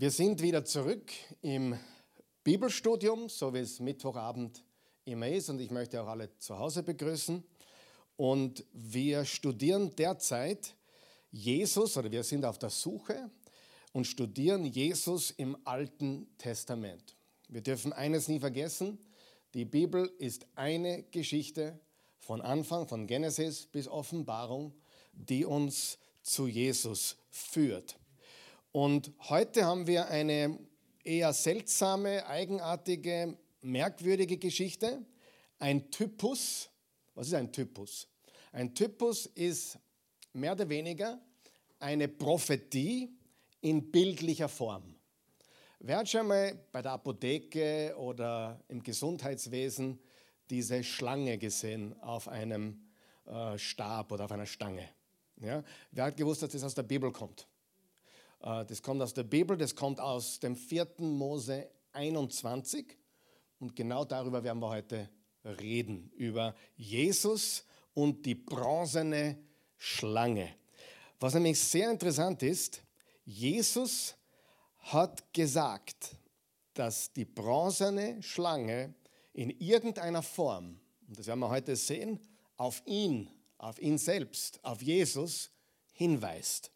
Wir sind wieder zurück im Bibelstudium, so wie es Mittwochabend immer ist. Und ich möchte auch alle zu Hause begrüßen. Und wir studieren derzeit Jesus, oder wir sind auf der Suche und studieren Jesus im Alten Testament. Wir dürfen eines nie vergessen, die Bibel ist eine Geschichte von Anfang, von Genesis bis Offenbarung, die uns zu Jesus führt. Und heute haben wir eine eher seltsame, eigenartige, merkwürdige Geschichte. Ein Typus. Was ist ein Typus? Ein Typus ist mehr oder weniger eine Prophetie in bildlicher Form. Wer hat schon mal bei der Apotheke oder im Gesundheitswesen diese Schlange gesehen auf einem äh, Stab oder auf einer Stange? Ja? Wer hat gewusst, dass das aus der Bibel kommt? Äh, das kommt aus der Bibel, das kommt aus dem 4. Mose 21 und genau darüber werden wir heute reden, über Jesus und die bronzene Schlange. Was nämlich sehr interessant ist, Jesus hat gesagt, dass die bronzene Schlange in irgendeiner Form, und das werden wir heute sehen, auf ihn, auf ihn selbst, auf Jesus hinweist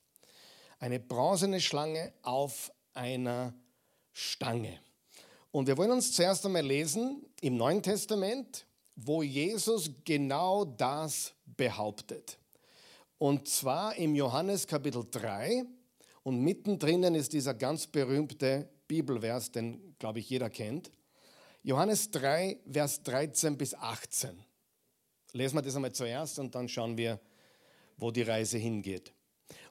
eine bronzene Schlange auf einer Stange. Und wir wollen uns zuerst einmal lesen im Neuen Testament, wo Jesus genau das behauptet. Und zwar im Johannes Kapitel 3 und mittendrin ist dieser ganz berühmte Bibelvers, den, glaube ich, jeder kennt. Johannes 3, Vers 13 bis 18. Lesen wir das einmal zuerst und dann schauen wir, wo die Reise hingeht.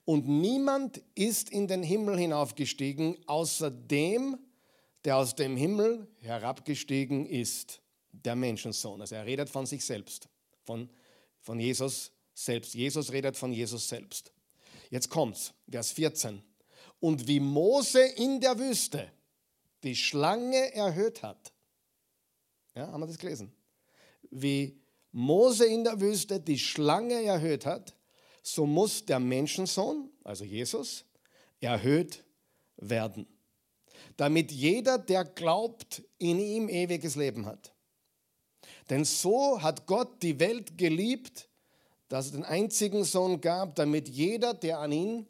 Und niemand ist in den Himmel hinaufgestiegen, außer dem, der aus dem Himmel herabgestiegen ist, der Menschensohn. Also er redet von sich selbst, von, von Jesus selbst. Jesus redet von Jesus selbst. Jetzt kommt's, Vers 14. Und wie Mose in der Wüste die Schlange erhöht hat. Ja, haben wir das gelesen? Wie Mose in der Wüste die Schlange erhöht hat, so muss der Menschensohn, also Jesus, erhöht werden, damit jeder, der glaubt, in ihm ewiges Leben hat. Denn so hat Gott die Welt geliebt, dass es den einzigen Sohn gab, damit jeder, der an ihn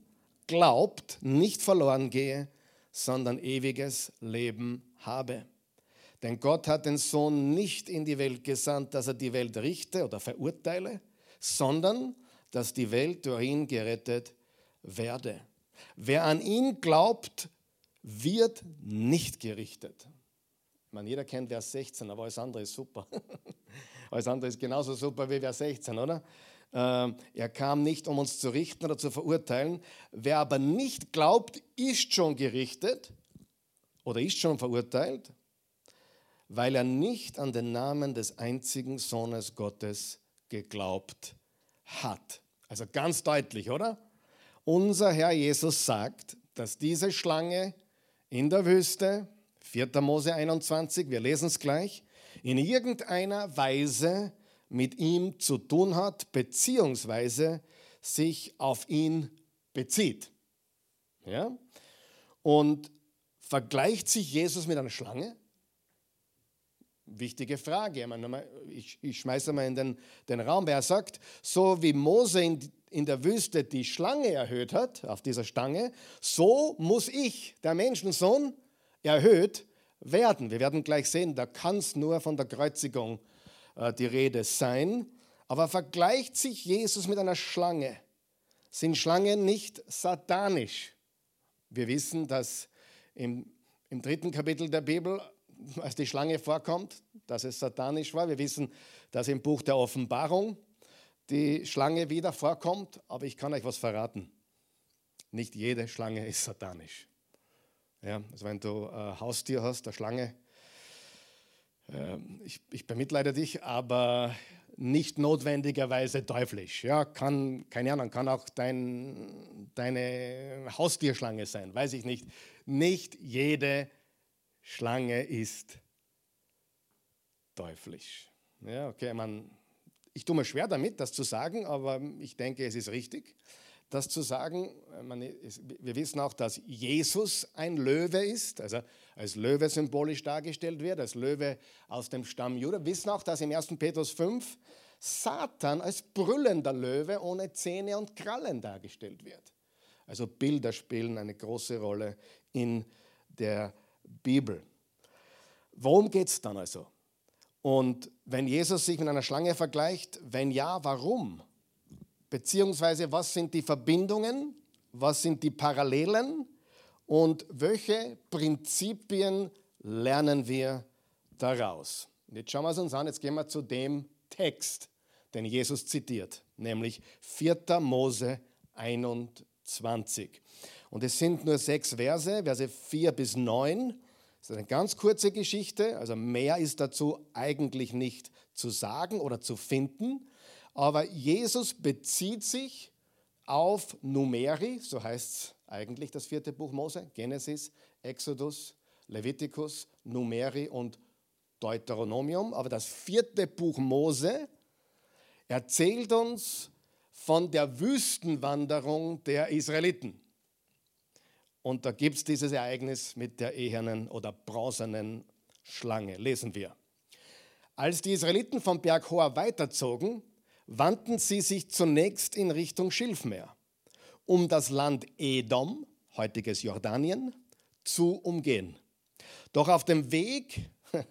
glaubt, nicht verloren gehe, sondern ewiges Leben habe. Denn Gott hat den Sohn nicht in die Welt gesandt, dass er die Welt richte oder verurteile, sondern dass die Welt durch ihn gerettet werde. Wer an ihn glaubt, wird nicht gerichtet. Ich jeder kennt Vers 16, aber alles andere ist super. alles andere ist genauso super wie Vers 16, oder? Ähm, er kam nicht, um uns zu richten oder zu verurteilen. Wer aber nicht glaubt, ist schon gerichtet oder ist schon verurteilt, weil er nicht an den Namen des einzigen Sohnes Gottes geglaubt hat. Also ganz deutlich, oder? Unser Herr Jesus sagt, dass diese Schlange in der Wüste, 4. Mose 21, wir lesen es gleich, in irgendeiner Weise mit ihm zu tun hat, beziehungsweise sich auf ihn bezieht. Ja? Und vergleicht sich Jesus mit einer Schlange? Wichtige Frage. Ich, ich schmeiße mal in den, den Raum. Wer sagt, so wie Mose in, in der Wüste die Schlange erhöht hat, auf dieser Stange, so muss ich, der Menschensohn, erhöht werden. Wir werden gleich sehen, da kann es nur von der Kreuzigung äh, die Rede sein. Aber vergleicht sich Jesus mit einer Schlange? Sind Schlangen nicht satanisch? Wir wissen, dass im, im dritten Kapitel der Bibel als die Schlange vorkommt, dass es satanisch war. Wir wissen, dass im Buch der Offenbarung die Schlange wieder vorkommt, aber ich kann euch was verraten. Nicht jede Schlange ist satanisch. Ja, also wenn du ein Haustier hast, eine Schlange, äh, ich, ich bemitleide dich, aber nicht notwendigerweise teuflisch. Ja, kann, keine Ahnung, kann auch dein, deine Haustierschlange sein, weiß ich nicht. Nicht jede Schlange ist teuflisch. Ja, okay, man, ich tue mir schwer damit, das zu sagen, aber ich denke, es ist richtig. das zu sagen. Wir wissen auch, dass Jesus ein Löwe ist, also als Löwe symbolisch dargestellt wird, als Löwe aus dem Stamm Judah. Wir wissen auch, dass im 1. Petrus 5 Satan als brüllender Löwe ohne Zähne und Krallen dargestellt wird. Also Bilder spielen eine große Rolle in der Bibel. Worum geht es dann also? Und wenn Jesus sich mit einer Schlange vergleicht, wenn ja, warum? Beziehungsweise was sind die Verbindungen, was sind die Parallelen und welche Prinzipien lernen wir daraus? Und jetzt schauen wir es uns an, jetzt gehen wir zu dem Text, den Jesus zitiert, nämlich 4. Mose 21. Und es sind nur sechs Verse, Verse 4 bis 9. Das ist eine ganz kurze Geschichte, also mehr ist dazu eigentlich nicht zu sagen oder zu finden. Aber Jesus bezieht sich auf Numeri, so heißt es eigentlich das vierte Buch Mose, Genesis, Exodus, Leviticus, Numeri und Deuteronomium. Aber das vierte Buch Mose erzählt uns von der Wüstenwanderung der Israeliten. Und da gibt es dieses Ereignis mit der ehernen oder bronzenen Schlange. Lesen wir. Als die Israeliten vom Berg Hor weiterzogen, wandten sie sich zunächst in Richtung Schilfmeer, um das Land Edom, heutiges Jordanien, zu umgehen. Doch auf dem Weg,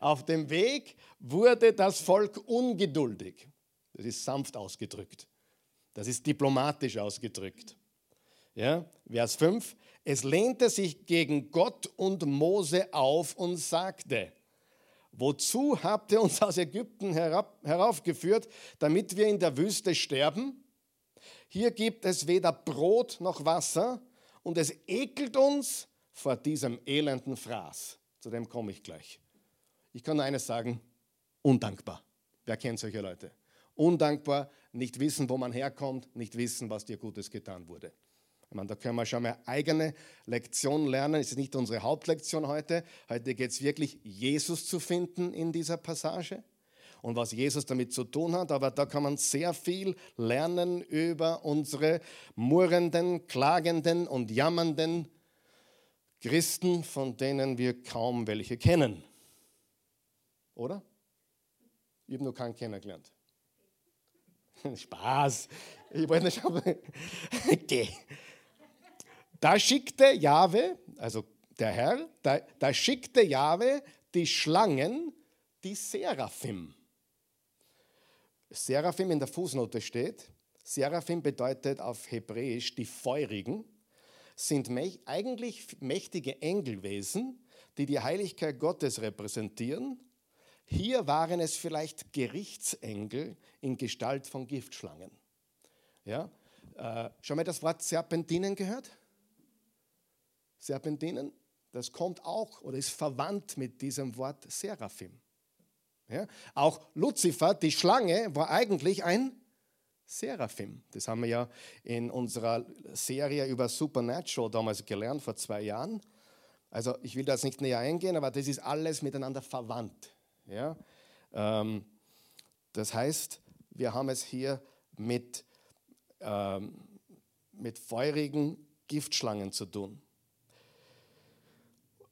auf dem Weg wurde das Volk ungeduldig. Das ist sanft ausgedrückt. Das ist diplomatisch ausgedrückt. Ja, Vers 5. Es lehnte sich gegen Gott und Mose auf und sagte, wozu habt ihr uns aus Ägypten herab, heraufgeführt, damit wir in der Wüste sterben? Hier gibt es weder Brot noch Wasser und es ekelt uns vor diesem elenden Fraß. Zu dem komme ich gleich. Ich kann nur eines sagen, undankbar. Wer kennt solche Leute? Undankbar, nicht wissen, wo man herkommt, nicht wissen, was dir Gutes getan wurde. Ich meine, da können wir schon mal eigene Lektion lernen. Das ist nicht unsere Hauptlektion heute. Heute geht es wirklich, Jesus zu finden in dieser Passage und was Jesus damit zu tun hat. Aber da kann man sehr viel lernen über unsere murrenden, klagenden und jammernden Christen, von denen wir kaum welche kennen. Oder? Ich habe noch keinen kennengelernt. Spaß. Ich wollte nicht schauen. Okay. Da schickte Jahwe, also der Herr, da, da schickte Jahwe die Schlangen, die Seraphim. Seraphim in der Fußnote steht. Seraphim bedeutet auf Hebräisch die Feurigen, sind eigentlich mächtige Engelwesen, die die Heiligkeit Gottes repräsentieren. Hier waren es vielleicht Gerichtsengel in Gestalt von Giftschlangen. Ja? Äh, schon mal das Wort Serpentinen gehört? Serpentinen, das kommt auch oder ist verwandt mit diesem Wort Seraphim. Ja? Auch Luzifer, die Schlange, war eigentlich ein Seraphim. Das haben wir ja in unserer Serie über Supernatural damals gelernt, vor zwei Jahren. Also ich will da jetzt nicht näher eingehen, aber das ist alles miteinander verwandt. Ja? Ähm, das heißt, wir haben es hier mit, ähm, mit feurigen Giftschlangen zu tun.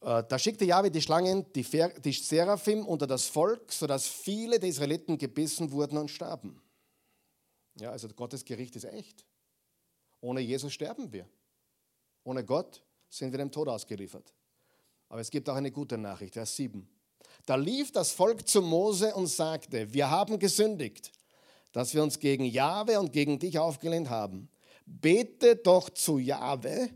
Äh, da schickte Jahwe die Schlangen, die, die Seraphim unter das Volk, sodass viele der Israeliten gebissen wurden und starben. Ja, also Gottes Gericht ist echt. Ohne Jesus sterben wir. Ohne Gott sind wir dem Tod ausgeliefert. Aber es gibt auch eine gute Nachricht, Vers 7. Da lief das Volk zu Mose und sagte, wir haben gesündigt, dass wir uns gegen Jahwe und gegen dich aufgelehnt haben. Bete doch zu Jahwe,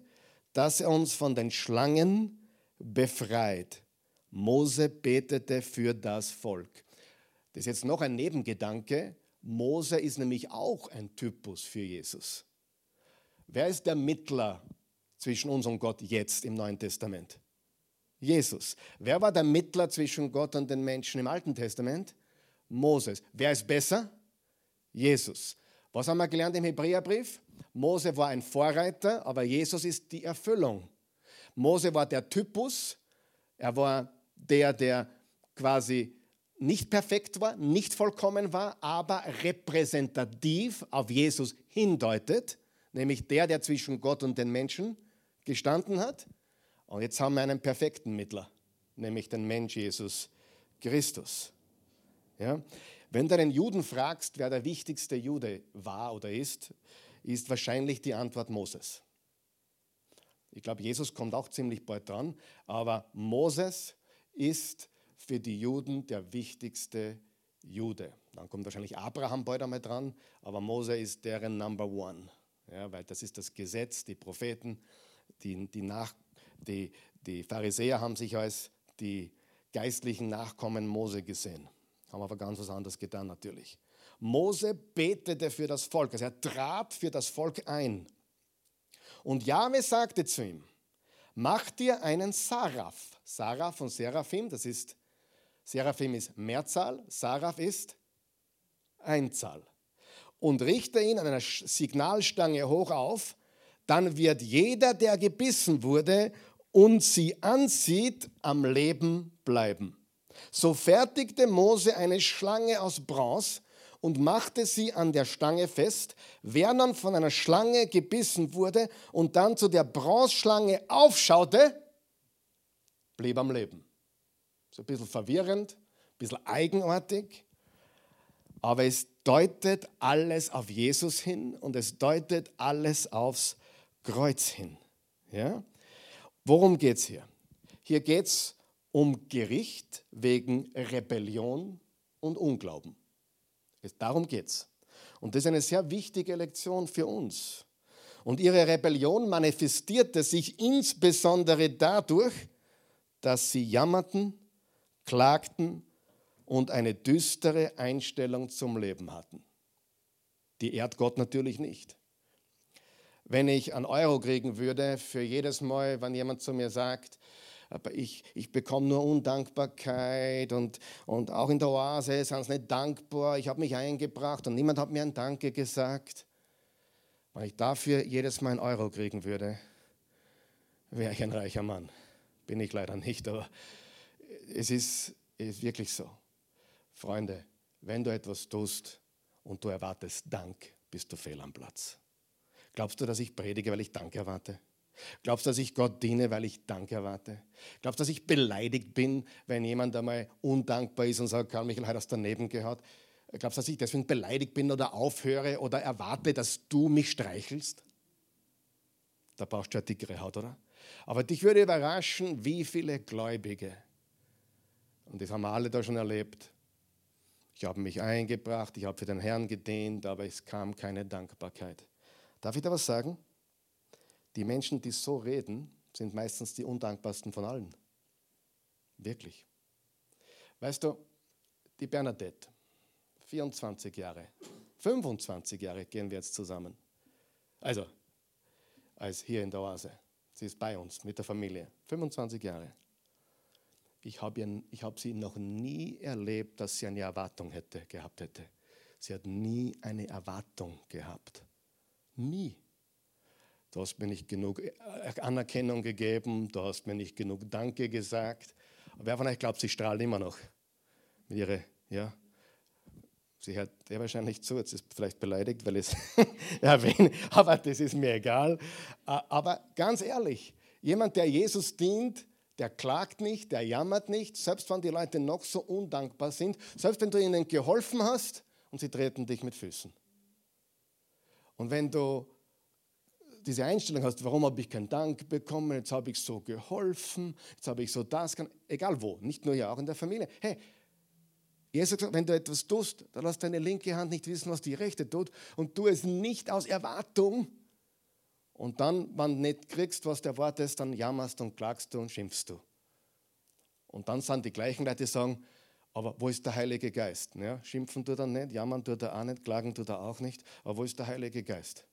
dass er uns von den Schlangen befreit. Mose betete für das Volk. Das ist jetzt noch ein Nebengedanke. Mose ist nämlich auch ein Typus für Jesus. Wer ist der Mittler zwischen uns und Gott jetzt im Neuen Testament? Jesus. Wer war der Mittler zwischen Gott und den Menschen im Alten Testament? Moses. Wer ist besser? Jesus. Was haben wir gelernt im Hebräerbrief? Mose war ein Vorreiter, aber Jesus ist die Erfüllung. Mose war der Typus, er war der, der quasi nicht perfekt war, nicht vollkommen war, aber repräsentativ auf Jesus hindeutet. nämlich der, der zwischen Gott und den Menschen gestanden hat. Und jetzt haben wir einen perfekten Mittler, nämlich den Mensch Jesus Christus. Ja? Wenn du einen Juden fragst, wer der wichtigste Jude war oder ist, ist wahrscheinlich die Antwort Moses. Ich glaube, Jesus kommt auch ziemlich bald dran, aber Moses ist für die Juden der wichtigste Jude. Dann kommt wahrscheinlich Abraham bald einmal dran, aber Mose ist deren Number One, ja, weil das ist das Gesetz, die Propheten, die, die, Nach, die, die Pharisäer haben sich als die geistlichen Nachkommen Mose gesehen, haben aber ganz was anderes getan natürlich. Mose betete für das Volk, also er trat für das Volk ein. Und Jahwe sagte zu ihm, mach dir einen Saraf. Saraf und Seraphim, das ist, Seraphim ist Mehrzahl, Saraf ist Einzahl. Und richte ihn an einer Signalstange hoch auf, dann wird jeder, der gebissen wurde und sie ansieht, am Leben bleiben. So fertigte Mose eine Schlange aus Bronze und machte sie an der Stange fest. Wer dann von einer Schlange gebissen wurde und dann zu der Bronzeschlange aufschaute, blieb am Leben. So ein bisschen verwirrend, ein bisschen eigenartig, aber es deutet alles auf Jesus hin und es deutet alles aufs Kreuz hin. Ja? Worum geht es hier? Hier geht es um Gericht wegen Rebellion und Unglauben. Darum geht es. Und das ist eine sehr wichtige Lektion für uns. Und ihre Rebellion manifestierte sich insbesondere dadurch, dass sie jammerten, klagten und eine düstere Einstellung zum Leben hatten. Die ehrt Gott natürlich nicht. Wenn ich einen Euro kriegen würde für jedes Mal, wenn jemand zu mir sagt, aber ich, ich bekomme nur Undankbarkeit und, und auch in der Oase sind sie nicht dankbar. Ich habe mich eingebracht und niemand hat mir ein Danke gesagt. Wenn ich dafür jedes Mal einen Euro kriegen würde, wäre ich ein reicher Mann. Bin ich leider nicht, aber es ist, ist wirklich so. Freunde, wenn du etwas tust und du erwartest Dank, bist du fehl am Platz. Glaubst du, dass ich predige, weil ich Dank erwarte? Glaubst du, dass ich Gott diene, weil ich Dank erwarte? Glaubst du, dass ich beleidigt bin, wenn jemand einmal undankbar ist und sagt, Karl Michael hat das daneben gehabt? Glaubst du, dass ich deswegen beleidigt bin oder aufhöre oder erwarte, dass du mich streichelst? Da brauchst du eine dickere Haut, oder? Aber dich würde überraschen, wie viele Gläubige, und das haben wir alle da schon erlebt, ich habe mich eingebracht, ich habe für den Herrn gedient, aber es kam keine Dankbarkeit. Darf ich da was sagen? Die Menschen, die so reden, sind meistens die undankbarsten von allen. Wirklich. Weißt du, die Bernadette, 24 Jahre, 25 Jahre gehen wir jetzt zusammen. Also, als hier in der Oase. Sie ist bei uns mit der Familie. 25 Jahre. Ich habe hab sie noch nie erlebt, dass sie eine Erwartung hätte, gehabt hätte. Sie hat nie eine Erwartung gehabt. Nie. Du hast mir nicht genug äh, Anerkennung gegeben, du hast mir nicht genug Danke gesagt. Aber wer von euch glaubt, sie strahlt immer noch mit ihrer, ja, Sie hört der wahrscheinlich zu, jetzt ist vielleicht beleidigt, weil es erwähne, aber das ist mir egal. Äh, aber ganz ehrlich, jemand, der Jesus dient, der klagt nicht, der jammert nicht, selbst wenn die Leute noch so undankbar sind, selbst wenn du ihnen geholfen hast und sie treten dich mit Füßen. Und wenn du diese Einstellung hast, warum habe ich keinen Dank bekommen, jetzt habe ich so geholfen, jetzt habe ich so das, egal wo, nicht nur ja auch in der Familie. Hey, Jesus gesagt, wenn du etwas tust, dann lass deine linke Hand nicht wissen, was die rechte tut und tu es nicht aus Erwartung. Und dann, wenn du nicht kriegst, was du erwartest, dann jammerst und klagst du und schimpfst du. Und dann sind die gleichen Leute, die sagen, aber wo ist der Heilige Geist? Ja, schimpfen tut er nicht, jammern tut er auch nicht, klagen tut er auch nicht. Aber wo ist der Heilige Geist?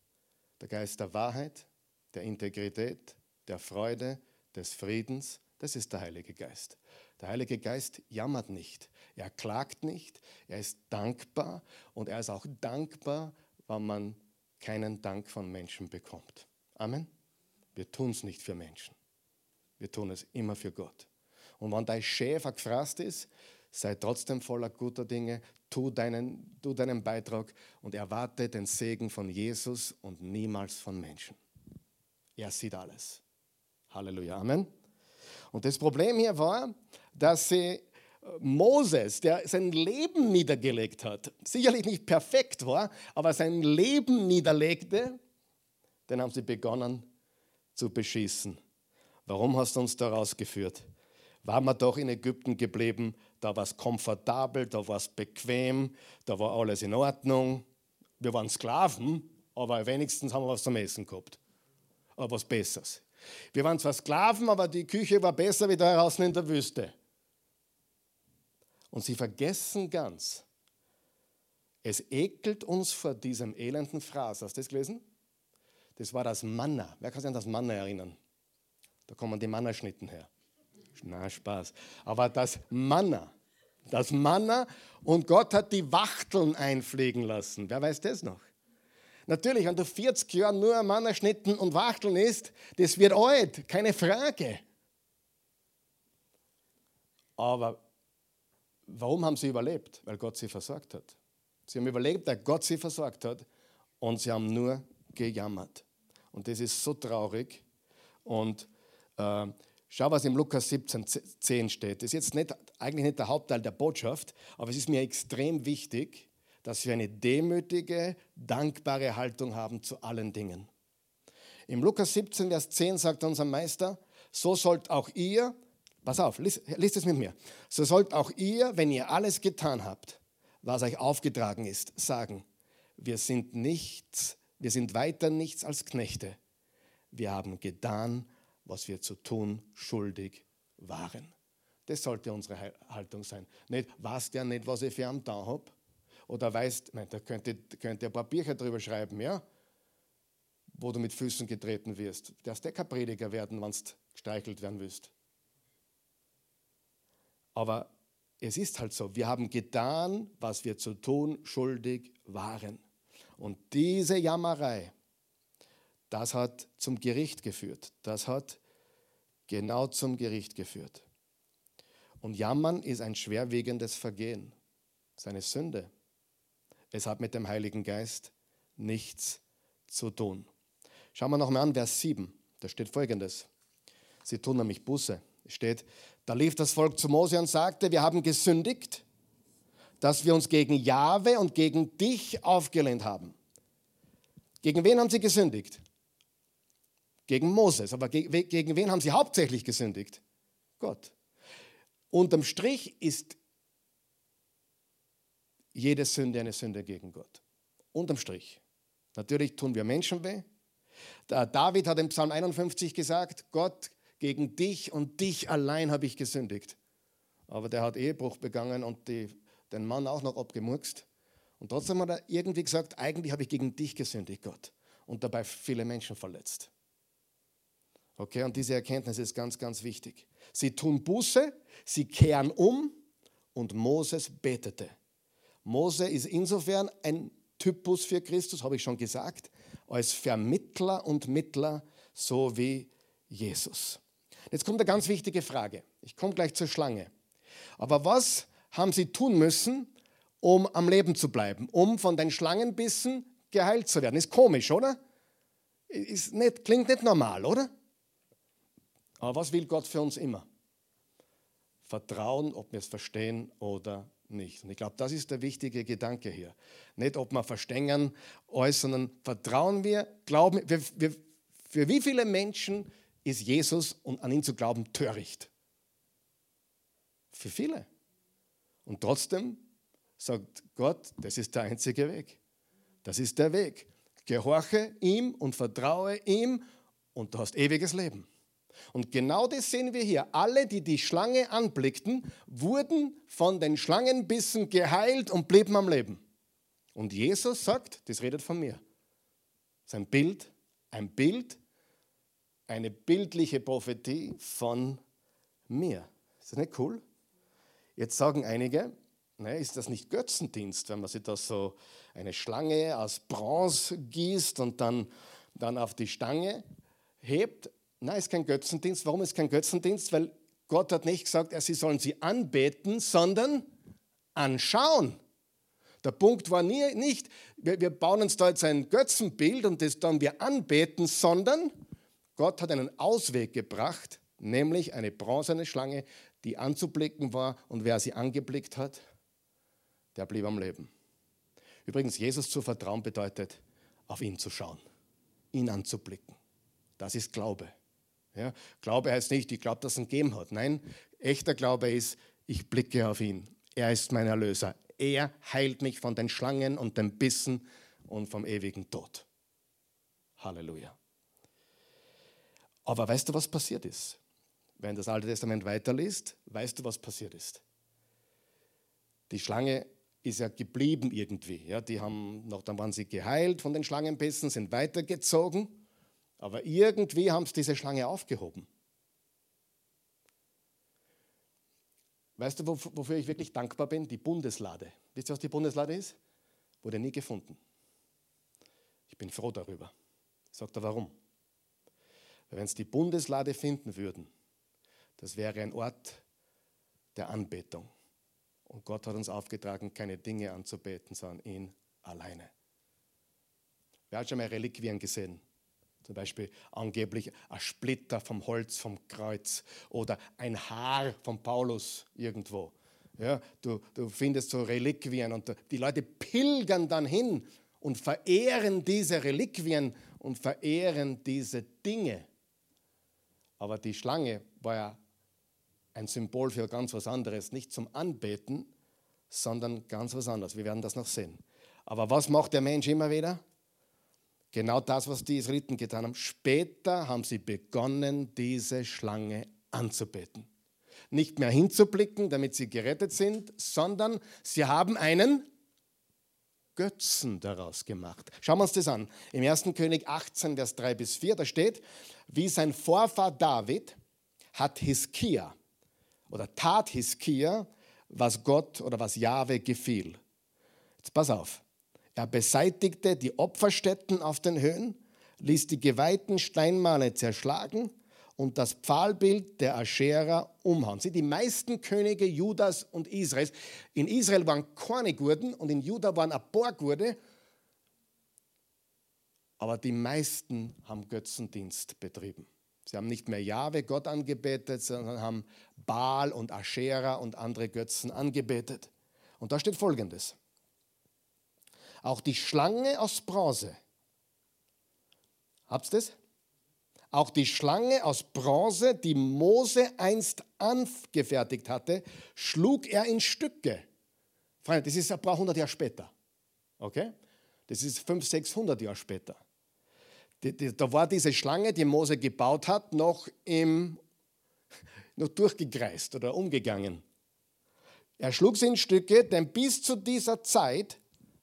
Der Geist der Wahrheit, der Integrität, der Freude, des Friedens, das ist der Heilige Geist. Der Heilige Geist jammert nicht, er klagt nicht, er ist dankbar und er ist auch dankbar, wenn man keinen Dank von Menschen bekommt. Amen. Wir tun es nicht für Menschen, wir tun es immer für Gott. Und wenn dein Schäfer gefrasst ist, sei trotzdem voller guter Dinge, tu deinen, tu deinen Beitrag und erwarte den Segen von Jesus und niemals von Menschen. Er sieht alles. Halleluja, Amen. Und das Problem hier war, dass sie Moses, der sein Leben niedergelegt hat, sicherlich nicht perfekt war, aber sein Leben niederlegte, den haben sie begonnen zu beschießen. Warum hast du uns da rausgeführt? Waren wir doch in Ägypten geblieben, da war es komfortabel, da war es bequem, da war alles in Ordnung. Wir waren Sklaven, aber wenigstens haben wir was zum Essen gehabt. Aber was Besseres. Wir waren zwar Sklaven, aber die Küche war besser wie da draußen in der Wüste. Und sie vergessen ganz, es ekelt uns vor diesem elenden Fraß. Hast du das gelesen? Das war das Manna. Wer kann sich an das Manna erinnern? Da kommen die Mannaschnitten her. Na, Spaß. Aber das Manna, das Manna und Gott hat die Wachteln einfliegen lassen. Wer weiß das noch? Natürlich, wenn du 40 Jahre nur Mannerschnitten und Wachteln isst, das wird alt, keine Frage. Aber Warum haben sie überlebt? Weil Gott sie versorgt hat. Sie haben überlebt, weil Gott sie versorgt hat und sie haben nur gejammert. Und das ist so traurig. Und äh, schau, was im Lukas 17, 10 steht. Das ist jetzt nicht, eigentlich nicht der Hauptteil der Botschaft, aber es ist mir extrem wichtig, dass wir eine demütige, dankbare Haltung haben zu allen Dingen. Im Lukas 17, Vers 10 sagt unser Meister, so sollt auch ihr Pass auf, liest, es mit mir. So sollt auch ihr, wenn ihr alles getan habt, was euch aufgetragen ist, sagen, wir sind nichts, wir sind weiter nichts als Knechte. Wir haben getan, was wir zu tun schuldig waren. Das sollte unsere Haltung sein. Nicht, weißt ja nicht, was ich für einen da habe? Oder weißt, nein, da könnte, könnte ein paar Bücher drüber schreiben, ja? Wo du mit Füßen getreten wirst. Der ist kein Prediger werden, wenn du gestreichelt werden willst. Aber es ist halt so, wir haben getan, was wir zu tun schuldig waren. Und diese Jammerei, das hat zum Gericht geführt. Das hat genau zum Gericht geführt. Und Jammern ist ein schwerwiegendes Vergehen, seine Sünde. Es hat mit dem Heiligen Geist nichts zu tun. Schauen wir nochmal an, Vers 7. Da steht folgendes. Sie tun nämlich Buße. Es steht, da lief das Volk zu Mose und sagte, wir haben gesündigt, dass wir uns gegen Jahwe und gegen dich aufgelehnt haben. Gegen wen haben sie gesündigt? Gegen Moses. Aber gegen wen haben sie hauptsächlich gesündigt? Gott. Unterm Strich ist jede Sünde eine Sünde gegen Gott. Unterm Strich. Natürlich tun wir Menschen weh. David hat im Psalm 51 gesagt, Gott gegen dich und dich allein habe ich gesündigt. Aber der hat Ehebruch begangen und die, den Mann auch noch abgemurkst. Und trotzdem hat er irgendwie gesagt, eigentlich habe ich gegen dich gesündigt, Gott. Und dabei viele Menschen verletzt. Okay, und diese Erkenntnis ist ganz, ganz wichtig. Sie tun Buße, sie kehren um und Moses betete. Mose ist insofern ein Typus für Christus, habe ich schon gesagt, als Vermittler und Mittler, so wie Jesus. Jetzt kommt eine ganz wichtige Frage. Ich komme gleich zur Schlange. Aber was haben sie tun müssen, um am Leben zu bleiben, um von den Schlangenbissen geheilt zu werden? Ist komisch, oder? Ist nicht, klingt nicht normal, oder? Aber was will Gott für uns immer? Vertrauen, ob wir es verstehen oder nicht. Und ich glaube, das ist der wichtige Gedanke hier. Nicht, ob wir verstehen sondern vertrauen wir, glauben wir, wir für wie viele Menschen ist Jesus und an ihn zu glauben töricht. Für viele. Und trotzdem sagt Gott, das ist der einzige Weg. Das ist der Weg. Gehorche ihm und vertraue ihm und du hast ewiges Leben. Und genau das sehen wir hier. Alle, die die Schlange anblickten, wurden von den Schlangenbissen geheilt und blieben am Leben. Und Jesus sagt, das redet von mir. Sein Bild, ein Bild eine bildliche Prophetie von mir. Ist das nicht cool? Jetzt sagen einige, ne, ist das nicht Götzendienst, wenn man sich da so eine Schlange aus Bronze gießt und dann, dann auf die Stange hebt? Nein, ist kein Götzendienst. Warum ist kein Götzendienst? Weil Gott hat nicht gesagt, sie sollen sie anbeten, sondern anschauen. Der Punkt war nie, nicht, wir bauen uns da jetzt ein Götzenbild und das dann wir anbeten, sondern Gott hat einen Ausweg gebracht, nämlich eine bronzene Schlange, die anzublicken war und wer sie angeblickt hat, der blieb am Leben. Übrigens, Jesus zu vertrauen bedeutet, auf ihn zu schauen, ihn anzublicken. Das ist Glaube. Ja, Glaube heißt nicht, ich glaube, dass es ihn gegeben hat. Nein, echter Glaube ist, ich blicke auf ihn. Er ist mein Erlöser. Er heilt mich von den Schlangen und den Bissen und vom ewigen Tod. Halleluja. Aber weißt du, was passiert ist? Wenn das Alte Testament weiterliest, weißt du, was passiert ist. Die Schlange ist ja geblieben irgendwie. Ja, die haben noch, dann waren sie geheilt von den Schlangenbissen, sind weitergezogen, aber irgendwie haben sie diese Schlange aufgehoben. Weißt du, wofür ich wirklich dankbar bin? Die Bundeslade. Wisst ihr, was die Bundeslade ist? Wurde nie gefunden. Ich bin froh darüber. Sagt er warum? Weil wenn sie die Bundeslade finden würden, das wäre ein Ort der Anbetung. Und Gott hat uns aufgetragen, keine Dinge anzubeten, sondern ihn alleine. Wer hat schon mal Reliquien gesehen? Zum Beispiel angeblich ein Splitter vom Holz vom Kreuz oder ein Haar von Paulus irgendwo. Ja, du, du findest so Reliquien und die Leute pilgern dann hin und verehren diese Reliquien und verehren diese Dinge. Aber die Schlange war ja ein Symbol für ganz was anderes, nicht zum Anbeten, sondern ganz was anderes. Wir werden das noch sehen. Aber was macht der Mensch immer wieder? Genau das, was die Israeliten getan haben. Später haben sie begonnen, diese Schlange anzubeten. Nicht mehr hinzublicken, damit sie gerettet sind, sondern sie haben einen Götzen daraus gemacht. Schauen wir uns das an. Im 1. König 18, Vers 3 bis 4, da steht, wie sein Vorfahr David hat Hiskia oder tat Hiskia, was Gott oder was Jahwe gefiel. Jetzt pass auf. Er beseitigte die Opferstätten auf den Höhen, ließ die geweihten Steinmale zerschlagen und das Pfahlbild der Aschera umhauen. Sie, die meisten Könige Judas und Israels, in Israel waren keine Gurden und in Juda waren ein paar Gurde, aber die meisten haben Götzendienst betrieben. Sie haben nicht mehr Jahwe, Gott angebetet, sondern haben Baal und Aschera und andere Götzen angebetet. Und da steht folgendes. Auch die Schlange aus Bronze. Habt ihr das? Auch die Schlange aus Bronze, die Mose einst angefertigt hatte, schlug er in Stücke. Freunde, das ist ein paar hundert Jahre später. Okay? Das ist 500, 600 Jahre später. Da war diese Schlange, die Mose gebaut hat, noch, im, noch durchgekreist oder umgegangen. Er schlug sie in Stücke, denn bis zu dieser Zeit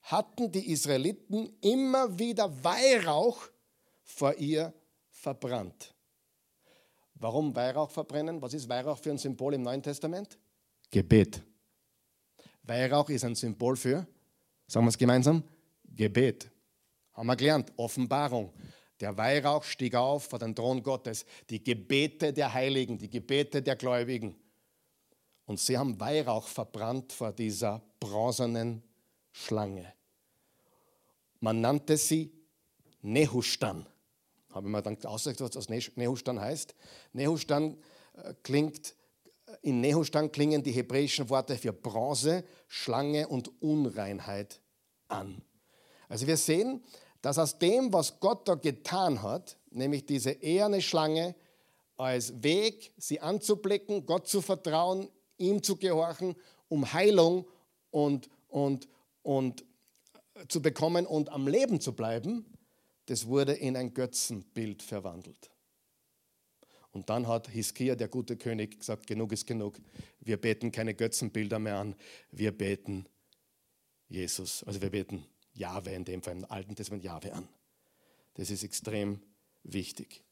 hatten die Israeliten immer wieder Weihrauch vor ihr verbrannt. Warum Weihrauch verbrennen? Was ist Weihrauch für ein Symbol im Neuen Testament? Gebet. Weihrauch ist ein Symbol für, sagen wir es gemeinsam, Gebet. Haben wir gelernt, Offenbarung. Der Weihrauch stieg auf vor den Thron Gottes, die Gebete der Heiligen, die Gebete der Gläubigen. Und sie haben Weihrauch verbrannt vor dieser bronzenen Schlange. Man nannte sie Nehustan. Habe ich mir dann ausgesagt, was Nehustan heißt. Nehustan äh, klingt, äh, in Nehustan klingen die hebräischen Worte für Bronze, Schlange und Unreinheit an. Also wir sehen, dass aus dem, was Gott da getan hat, nämlich diese eherne Schlange als Weg, sie anzublicken, Gott zu vertrauen, ihm zu gehorchen, um Heilung und, und, und zu bekommen und am Leben zu bleiben, das wurde in ein Götzenbild verwandelt. Und dann hat Hiskia, der gute König, gesagt, genug ist genug. Wir beten keine Götzenbilder mehr an, wir beten Jesus. Also wir beten Jahwe in dem Fall, im Alten Testament Jahwe an. Das ist extrem wichtig.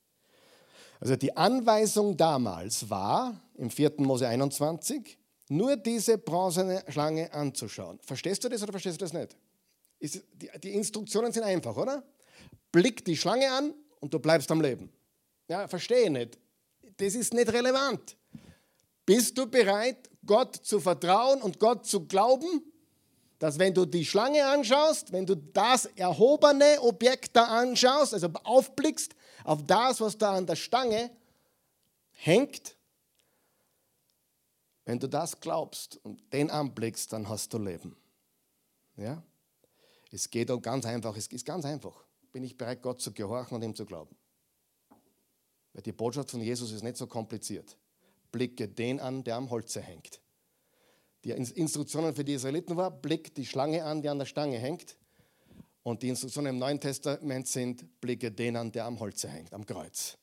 Also die Anweisung damals war, im 4. Mose 21, nur diese bronzene Schlange anzuschauen. Verstehst du das oder verstehst du das nicht? Die, die Instruktionen sind einfach, oder? Blick die Schlange an und du bleibst am Leben. Ja, verstehe nicht. Das ist nicht relevant. Bist du bereit, Gott zu vertrauen und Gott zu glauben? Dass wenn du die Schlange anschaust, wenn du das erhobene Objekt da anschaust, also aufblickst auf das, was da an der Stange hängt, wenn du das glaubst und den anblickst, dann hast du Leben. Ja? Es geht auch ganz einfach, es ist ganz einfach. Bin ich bereit, Gott zu gehorchen und ihm zu glauben? Weil die Botschaft von Jesus ist nicht so kompliziert. Blicke den an, der am Holze hängt. Die Instruktionen für die Israeliten war, blick die Schlange an, die an der Stange hängt. Und die Instruktionen im Neuen Testament sind, blicke den an, der am Holze hängt, am Kreuz.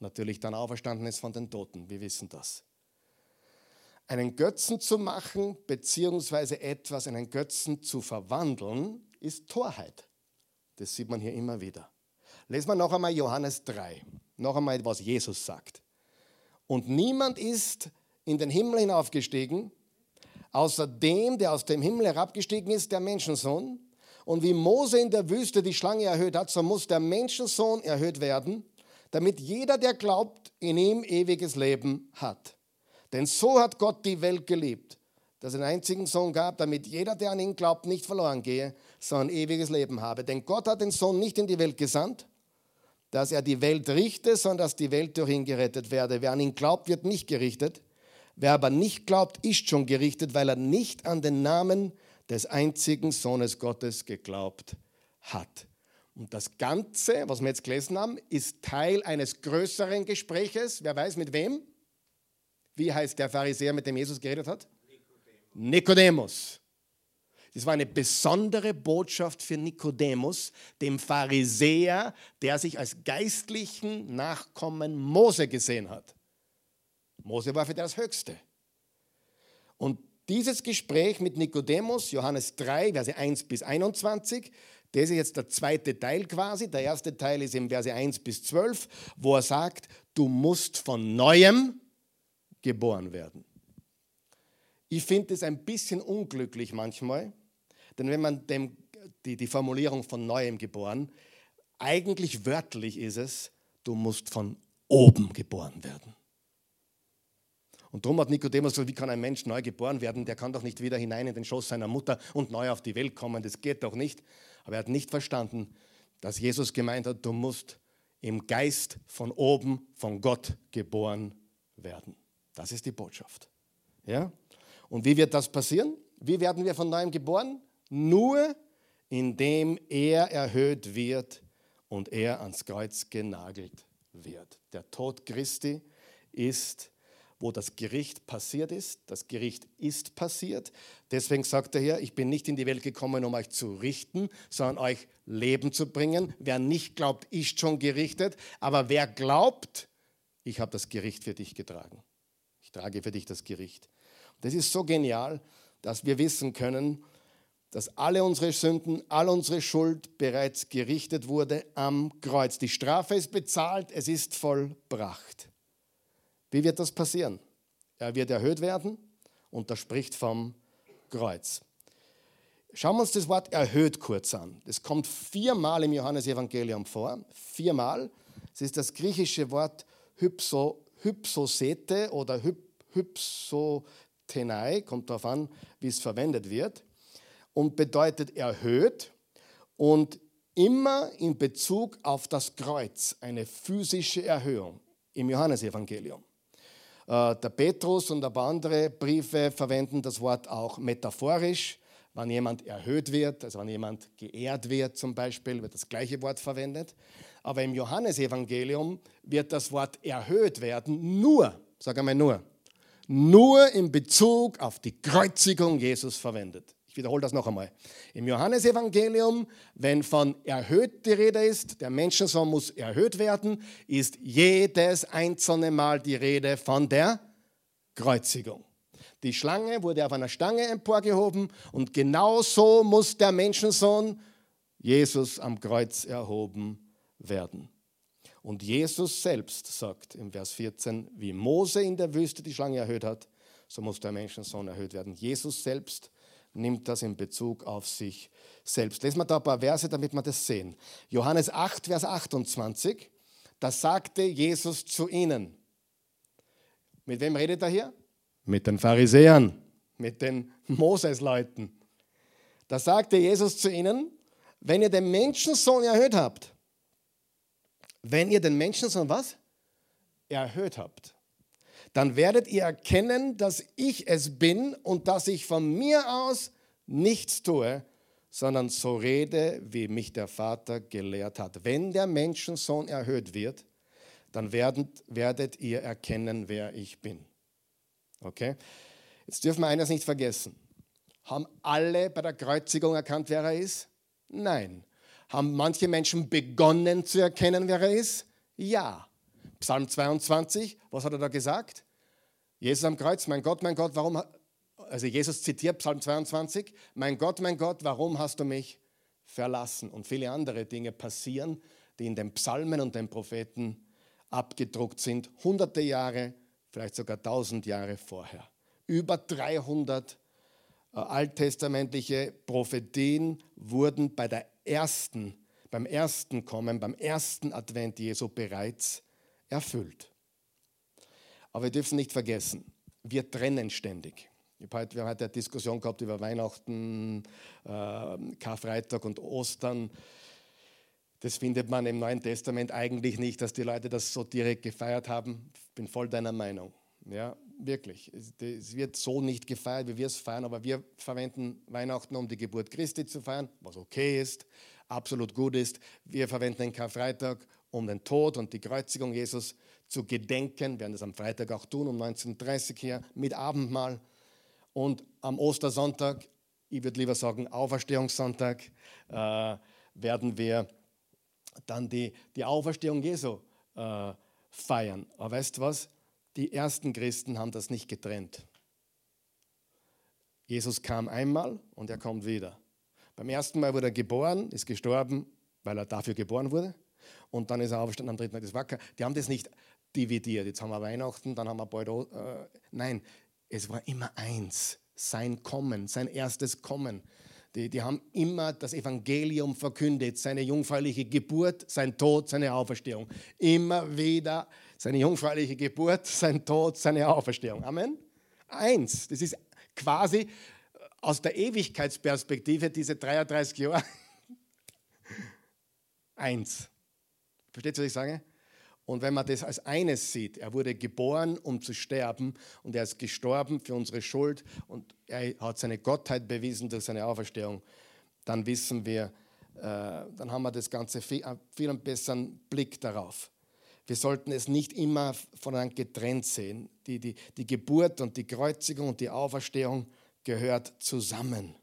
Natürlich dann auferstanden ist von den Toten, wir wissen das. Einen Götzen zu machen, beziehungsweise etwas, einen Götzen zu verwandeln, ist Torheit. Das sieht man hier immer wieder. Lesen wir noch einmal Johannes 3. Noch einmal, was Jesus sagt. Und niemand ist in den Himmel hinaufgestiegen, außer dem, der aus dem Himmel herabgestiegen ist, der Menschensohn. Und wie Mose in der Wüste die Schlange erhöht hat, so muss der Menschensohn erhöht werden, damit jeder, der glaubt, in ihm ewiges Leben hat. Denn so hat Gott die Welt geliebt, dass er einen einzigen Sohn gab, damit jeder, der an ihn glaubt, nicht verloren gehe, sondern ewiges Leben habe. Denn Gott hat den Sohn nicht in die Welt gesandt, dass er die Welt richte, sondern dass die Welt durch ihn gerettet werde. Wer an ihn glaubt, wird nicht gerichtet. Wer aber nicht glaubt, ist schon gerichtet, weil er nicht an den Namen des einzigen Sohnes Gottes geglaubt hat. Und das Ganze, was wir jetzt gelesen haben, ist Teil eines größeren Gespräches. Wer weiß mit wem? Wie heißt der Pharisäer, mit dem Jesus geredet hat? Nikodemus. Das war eine besondere Botschaft für Nikodemus, dem Pharisäer, der sich als geistlichen Nachkommen Mose gesehen hat. Mose war für das Höchste. Und dieses Gespräch mit Nikodemus, Johannes 3, Verse 1 bis 21, das ist jetzt der zweite Teil quasi. Der erste Teil ist im Verse 1 bis 12, wo er sagt, du musst von neuem geboren werden. Ich finde es ein bisschen unglücklich manchmal, denn wenn man dem, die, die Formulierung von neuem geboren, eigentlich wörtlich ist es, du musst von oben geboren werden. Und darum hat Nikodemus gesagt, wie kann ein Mensch neu geboren werden? Der kann doch nicht wieder hinein in den Schoß seiner Mutter und neu auf die Welt kommen. Das geht doch nicht. Aber er hat nicht verstanden, dass Jesus gemeint hat, du musst im Geist von oben, von Gott geboren werden. Das ist die Botschaft. Ja? Und wie wird das passieren? Wie werden wir von neuem geboren? Nur indem er erhöht wird und er ans Kreuz genagelt wird. Der Tod Christi ist, wo das Gericht passiert ist. Das Gericht ist passiert. Deswegen sagt er hier, ich bin nicht in die Welt gekommen, um euch zu richten, sondern euch Leben zu bringen. Wer nicht glaubt, ist schon gerichtet. Aber wer glaubt, ich habe das Gericht für dich getragen. Ich trage für dich das Gericht. Das ist so genial, dass wir wissen können, dass alle unsere Sünden, all unsere Schuld bereits gerichtet wurde am Kreuz. Die Strafe ist bezahlt, es ist vollbracht. Wie wird das passieren? Er wird erhöht werden und das spricht vom Kreuz. Schauen wir uns das Wort erhöht kurz an. Das kommt viermal im Johannesevangelium vor. Viermal. Es ist das griechische Wort hypso, Hypsosete oder Hyp Hypsotenai, kommt darauf an, wie es verwendet wird, und bedeutet erhöht und immer in Bezug auf das Kreuz, eine physische Erhöhung im Johannesevangelium. Äh, der Petrus und ein paar andere Briefe verwenden das Wort auch metaphorisch. Wenn jemand erhöht wird, also wenn jemand geehrt wird zum Beispiel, wird das gleiche Wort verwendet. Aber im Johannesevangelium wird das Wort erhöht werden nur, sag einmal nur, nur in Bezug auf die Kreuzigung Jesus verwendet. Ich wiederhole das noch einmal. Im Johannesevangelium, wenn von erhöht die Rede ist, der Menschensohn muss erhöht werden, ist jedes einzelne Mal die Rede von der Kreuzigung. Die Schlange wurde auf einer Stange emporgehoben und genauso muss der Menschensohn Jesus am Kreuz erhoben werden. Und Jesus selbst sagt im Vers 14, wie Mose in der Wüste die Schlange erhöht hat, so muss der Menschensohn erhöht werden. Jesus selbst nimmt das in Bezug auf sich selbst. Lesen wir da ein paar Verse, damit wir das sehen. Johannes 8, Vers 28, da sagte Jesus zu ihnen. Mit wem redet er hier? Mit den Pharisäern, mit den Mosesleuten. Da sagte Jesus zu ihnen, wenn ihr den Menschensohn erhöht habt, wenn ihr den Menschensohn was? Erhöht habt, dann werdet ihr erkennen, dass ich es bin und dass ich von mir aus nichts tue, sondern so rede, wie mich der Vater gelehrt hat. Wenn der Menschensohn erhöht wird, dann werdet, werdet ihr erkennen, wer ich bin. Okay? Jetzt dürfen wir eines nicht vergessen. Haben alle bei der Kreuzigung erkannt, wer er ist? Nein. Haben manche Menschen begonnen zu erkennen, wer er ist? Ja. Psalm 22, was hat er da gesagt? Jesus am Kreuz, mein Gott, mein Gott, warum, also Jesus zitiert Psalm 22, mein Gott, mein Gott, warum hast du mich verlassen? Und viele andere Dinge passieren, die in den Psalmen und den Propheten abgedruckt sind, hunderte Jahre, vielleicht sogar tausend Jahre vorher. Über 300 äh, alttestamentliche Prophetien wurden bei der ersten, beim ersten Kommen, beim ersten Advent Jesu bereits erfüllt. Aber wir dürfen nicht vergessen, wir trennen ständig. Wir haben heute eine Diskussion gehabt über Weihnachten, äh, Karfreitag und Ostern. Das findet man im Neuen Testament eigentlich nicht, dass die Leute das so direkt gefeiert haben. Ich bin voll deiner Meinung. Ja, wirklich. Es wird so nicht gefeiert, wie wir es feiern, aber wir verwenden Weihnachten, um die Geburt Christi zu feiern, was okay ist, absolut gut ist. Wir verwenden den Karfreitag, um den Tod und die Kreuzigung Jesus zu gedenken. Wir werden das am Freitag auch tun, um 19.30 Uhr hier mit Abendmahl. Und am Ostersonntag, ich würde lieber sagen Auferstehungssonntag, äh, werden wir dann die, die Auferstehung Jesu äh, feiern. Aber weißt du was? Die ersten Christen haben das nicht getrennt. Jesus kam einmal und er kommt wieder. Beim ersten Mal wurde er geboren, ist gestorben, weil er dafür geboren wurde. Und dann ist er aufgestanden am dritten Mal. Das war, die haben das nicht dividiert. Jetzt haben wir Weihnachten, dann haben wir bald. Äh, nein, es war immer eins. Sein Kommen, sein erstes Kommen. Die, die haben immer das Evangelium verkündet, seine jungfräuliche Geburt, sein Tod, seine Auferstehung. Immer wieder seine jungfräuliche Geburt, sein Tod, seine Auferstehung. Amen. Eins. Das ist quasi aus der Ewigkeitsperspektive diese 33 Jahre. Eins. Versteht ihr, was ich sage? Und wenn man das als eines sieht, er wurde geboren, um zu sterben und er ist gestorben für unsere Schuld und er hat seine Gottheit bewiesen durch seine Auferstehung, dann wissen wir, äh, dann haben wir das Ganze viel, äh, viel besseren Blick darauf. Wir sollten es nicht immer voneinander getrennt sehen. Die, die, die Geburt und die Kreuzigung und die Auferstehung gehört zusammen.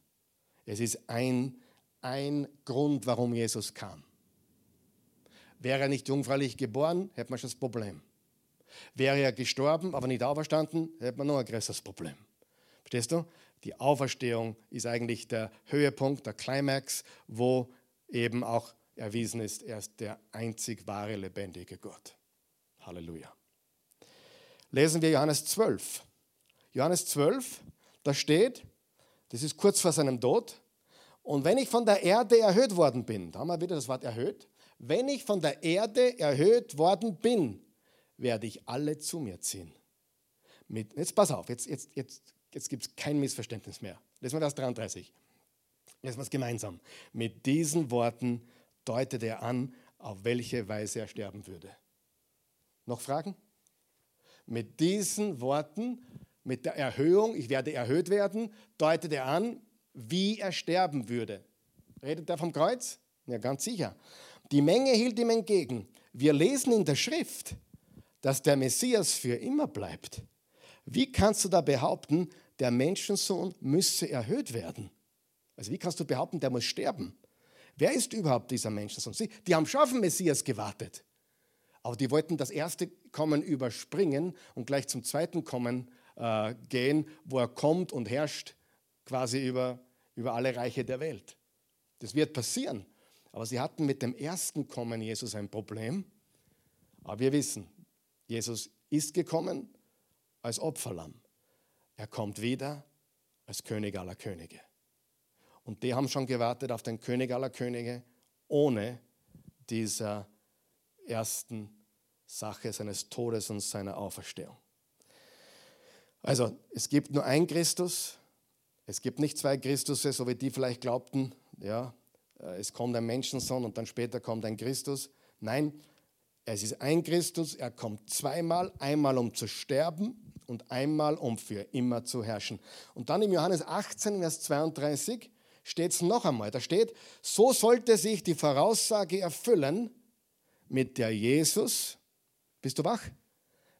Es ist ein, ein Grund, warum Jesus kam. Wäre er nicht jungfräulich geboren, hätte man schon das Problem. Wäre er gestorben, aber nicht auferstanden, hätte man noch ein größeres Problem. Verstehst du? Die Auferstehung ist eigentlich der Höhepunkt, der Climax, wo eben auch erwiesen ist, er ist der einzig wahre, lebendige Gott. Halleluja. Lesen wir Johannes 12. Johannes 12, da steht, das ist kurz vor seinem Tod, und wenn ich von der Erde erhöht worden bin, da haben wir wieder das Wort erhöht, wenn ich von der Erde erhöht worden bin, werde ich alle zu mir ziehen. Mit, jetzt pass auf, jetzt, jetzt, jetzt, jetzt gibt es kein Missverständnis mehr. Lesen wir Vers 33. Lesen wir es gemeinsam. Mit diesen Worten deutet er an, auf welche Weise er sterben würde. Noch Fragen? Mit diesen Worten, mit der Erhöhung, ich werde erhöht werden, deutet er an, wie er sterben würde. Redet er vom Kreuz? Ja, ganz sicher. Die Menge hielt ihm entgegen. Wir lesen in der Schrift, dass der Messias für immer bleibt. Wie kannst du da behaupten, der Menschensohn müsse erhöht werden? Also wie kannst du behaupten, der muss sterben? Wer ist überhaupt dieser Menschensohn? Sie, die haben schon auf den Messias gewartet. Aber die wollten das erste Kommen überspringen und gleich zum zweiten Kommen äh, gehen, wo er kommt und herrscht quasi über, über alle Reiche der Welt. Das wird passieren. Aber sie hatten mit dem ersten Kommen Jesus ein Problem. Aber wir wissen, Jesus ist gekommen als Opferlamm. Er kommt wieder als König aller Könige. Und die haben schon gewartet auf den König aller Könige ohne dieser ersten Sache seines Todes und seiner Auferstehung. Also es gibt nur ein Christus, es gibt nicht zwei Christusse, so wie die vielleicht glaubten, ja, es kommt ein Menschensohn und dann später kommt ein Christus. Nein, es ist ein Christus, er kommt zweimal, einmal um zu sterben und einmal um für immer zu herrschen. Und dann im Johannes 18, Vers 32 steht es noch einmal, da steht, so sollte sich die Voraussage erfüllen, mit der Jesus, bist du wach?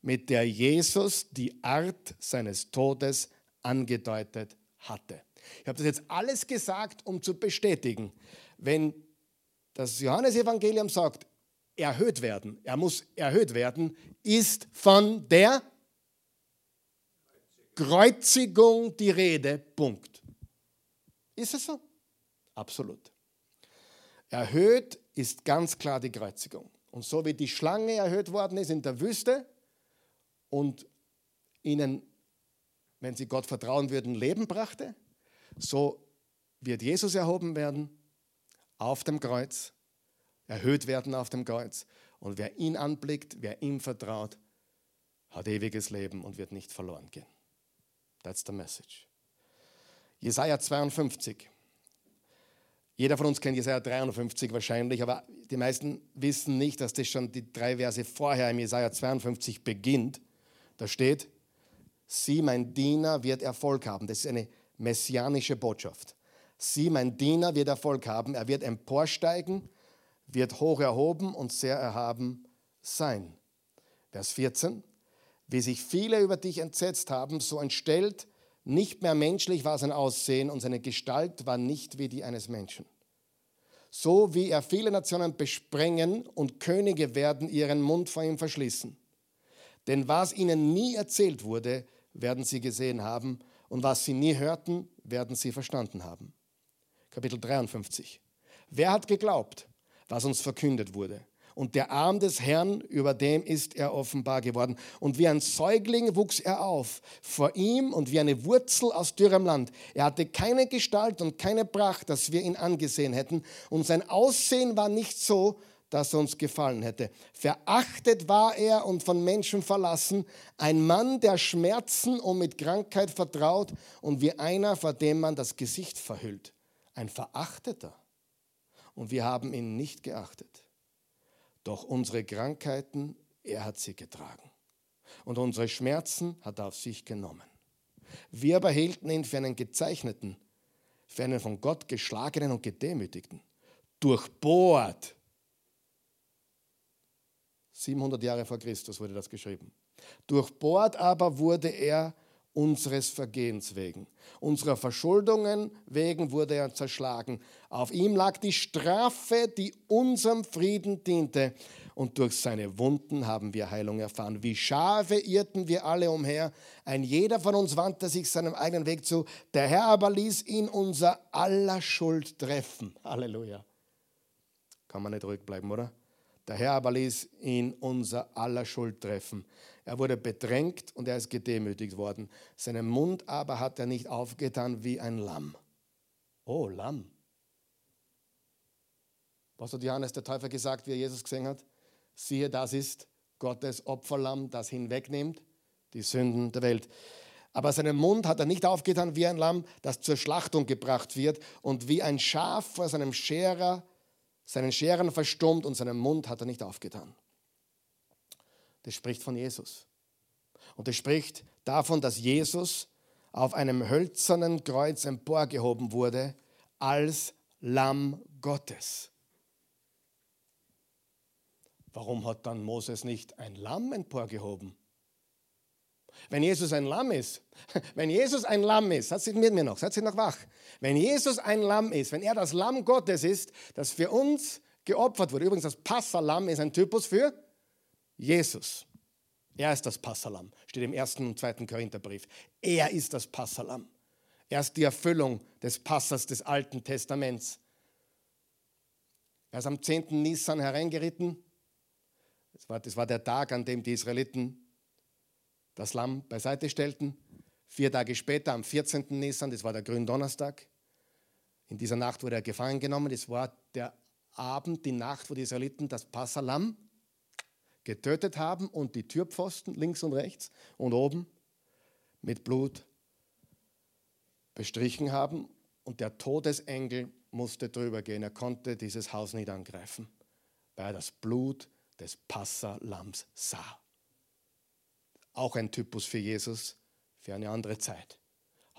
Mit der Jesus die Art seines Todes angedeutet hatte. Ich habe das jetzt alles gesagt, um zu bestätigen, wenn das Johannesevangelium sagt, erhöht werden, er muss erhöht werden, ist von der Kreuzigung die Rede. Punkt. Ist es so? Absolut. Erhöht ist ganz klar die Kreuzigung. Und so wie die Schlange erhöht worden ist in der Wüste und ihnen, wenn sie Gott vertrauen würden, Leben brachte, so wird Jesus erhoben werden auf dem Kreuz, erhöht werden auf dem Kreuz. Und wer ihn anblickt, wer ihm vertraut, hat ewiges Leben und wird nicht verloren gehen. That's the message. Jesaja 52. Jeder von uns kennt Jesaja 53 wahrscheinlich, aber die meisten wissen nicht, dass das schon die drei Verse vorher im Jesaja 52 beginnt. Da steht: Sie, mein Diener, wird Erfolg haben. Das ist eine messianische Botschaft. Sie, mein Diener, wird Erfolg haben. Er wird emporsteigen, wird hoch erhoben und sehr erhaben sein. Vers 14. Wie sich viele über dich entsetzt haben, so entstellt, nicht mehr menschlich war sein Aussehen und seine Gestalt war nicht wie die eines Menschen. So wie er viele Nationen besprengen und Könige werden ihren Mund vor ihm verschließen. Denn was ihnen nie erzählt wurde, werden sie gesehen haben und was sie nie hörten, werden sie verstanden haben. Kapitel 53. Wer hat geglaubt, was uns verkündet wurde? Und der Arm des Herrn, über dem ist er offenbar geworden. Und wie ein Säugling wuchs er auf vor ihm und wie eine Wurzel aus dürrem Land. Er hatte keine Gestalt und keine Pracht, dass wir ihn angesehen hätten. Und sein Aussehen war nicht so, dass er uns gefallen hätte. Verachtet war er und von Menschen verlassen, ein Mann, der Schmerzen und mit Krankheit vertraut und wie einer, vor dem man das Gesicht verhüllt ein Verachteter. Und wir haben ihn nicht geachtet. Doch unsere Krankheiten, er hat sie getragen. Und unsere Schmerzen hat er auf sich genommen. Wir aber hielten ihn für einen gezeichneten, für einen von Gott geschlagenen und gedemütigten, durchbohrt. 700 Jahre vor Christus wurde das geschrieben. Durchbohrt aber wurde er unseres Vergehens wegen. Unserer Verschuldungen wegen wurde er zerschlagen. Auf ihm lag die Strafe, die unserem Frieden diente. Und durch seine Wunden haben wir Heilung erfahren. Wie Schafe irrten wir alle umher. Ein jeder von uns wandte sich seinem eigenen Weg zu. Der Herr aber ließ ihn unser aller Schuld treffen. Halleluja. Kann man nicht ruhig bleiben, oder? Der Herr aber ließ ihn unser aller Schuld treffen. Er wurde bedrängt und er ist gedemütigt worden. Seinen Mund aber hat er nicht aufgetan wie ein Lamm. Oh, Lamm. Was hat Johannes der Täufer gesagt, wie er Jesus gesehen hat? Siehe, das ist Gottes Opferlamm, das hinwegnimmt die Sünden der Welt. Aber seinen Mund hat er nicht aufgetan wie ein Lamm, das zur Schlachtung gebracht wird und wie ein Schaf vor seinem Scherer, seinen Scheren verstummt und seinen Mund hat er nicht aufgetan. Das spricht von Jesus. Und das spricht davon, dass Jesus auf einem hölzernen Kreuz emporgehoben wurde als Lamm Gottes. Warum hat dann Moses nicht ein Lamm emporgehoben? Wenn Jesus ein Lamm ist, wenn Jesus ein Lamm ist, seid mit mir noch, seid ihr noch wach? Wenn Jesus ein Lamm ist, wenn er das Lamm Gottes ist, das für uns geopfert wurde, übrigens das Passalam ist ein Typus für Jesus. Er ist das Passalam, steht im ersten und zweiten Korintherbrief. Er ist das Passalam. Er ist die Erfüllung des Passers des Alten Testaments. Er ist am 10. Nisan hereingeritten. Das war, das war der Tag, an dem die Israeliten das Lamm beiseite stellten. Vier Tage später, am 14. Nisan, das war der Gründonnerstag, in dieser Nacht wurde er gefangen genommen. Das war der Abend, die Nacht, wo die Israeliten das Passalam getötet haben und die Türpfosten links und rechts und oben mit Blut bestrichen haben und der Todesengel musste drüber gehen. Er konnte dieses Haus nicht angreifen, weil er das Blut des Passalams sah. Auch ein Typus für Jesus für eine andere Zeit.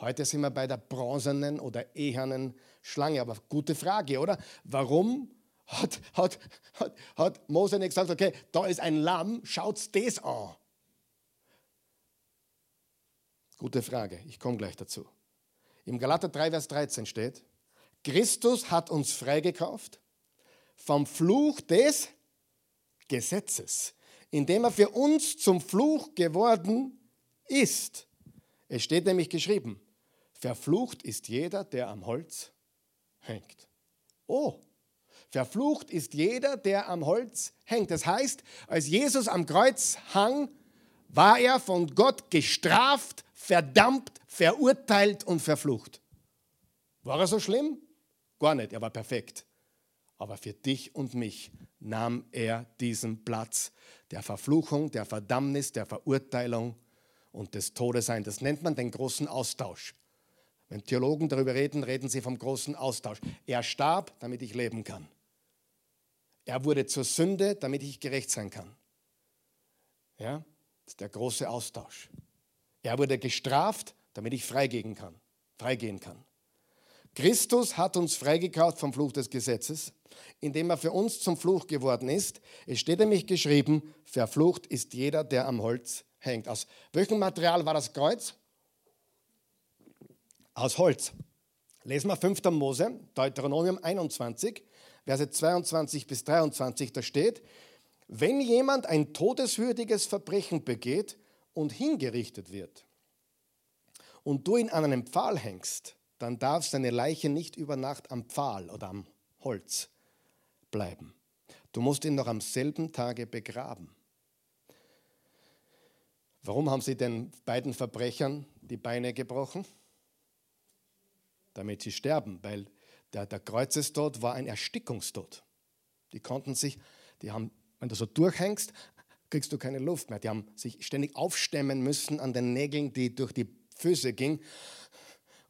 Heute sind wir bei der bronzenen oder ehernen Schlange. Aber gute Frage, oder? Warum hat, hat, hat, hat Mose nicht gesagt, okay, da ist ein Lamm, schaut das an? Gute Frage, ich komme gleich dazu. Im Galater 3, Vers 13 steht, Christus hat uns freigekauft vom Fluch des Gesetzes, indem er für uns zum Fluch geworden ist. Es steht nämlich geschrieben, verflucht ist jeder, der am Holz hängt. Oh, verflucht ist jeder, der am Holz hängt. Das heißt, als Jesus am Kreuz hang, war er von Gott gestraft, verdammt, verurteilt und verflucht. War er so schlimm? Gar nicht, er war perfekt. Aber für dich und mich nahm er diesen Platz der Verfluchung, der Verdammnis, der Verurteilung und des Todes ein. Das nennt man den großen Austausch. Wenn Theologen darüber reden, reden sie vom großen Austausch. Er starb, damit ich leben kann. Er wurde zur Sünde, damit ich gerecht sein kann. Ja, das ist der große Austausch. Er wurde gestraft, damit ich freigehen kann. Freigehen kann. Christus hat uns freigekauft vom Fluch des Gesetzes, indem er für uns zum Fluch geworden ist. Es steht nämlich geschrieben, verflucht ist jeder, der am Holz hängt. Aus welchem Material war das Kreuz? Aus Holz. Lesen wir 5. Mose, Deuteronomium 21, Verse 22 bis 23, da steht, wenn jemand ein todeswürdiges Verbrechen begeht und hingerichtet wird und du ihn an einem Pfahl hängst, dann darf seine Leiche nicht über Nacht am Pfahl oder am Holz bleiben. Du musst ihn noch am selben Tage begraben. Warum haben sie den beiden Verbrechern die Beine gebrochen? Damit sie sterben, weil der, der Kreuzestod war ein Erstickungstod. Die konnten sich, die haben, wenn du so durchhängst, kriegst du keine Luft mehr. Die haben sich ständig aufstemmen müssen an den Nägeln, die durch die Füße gingen.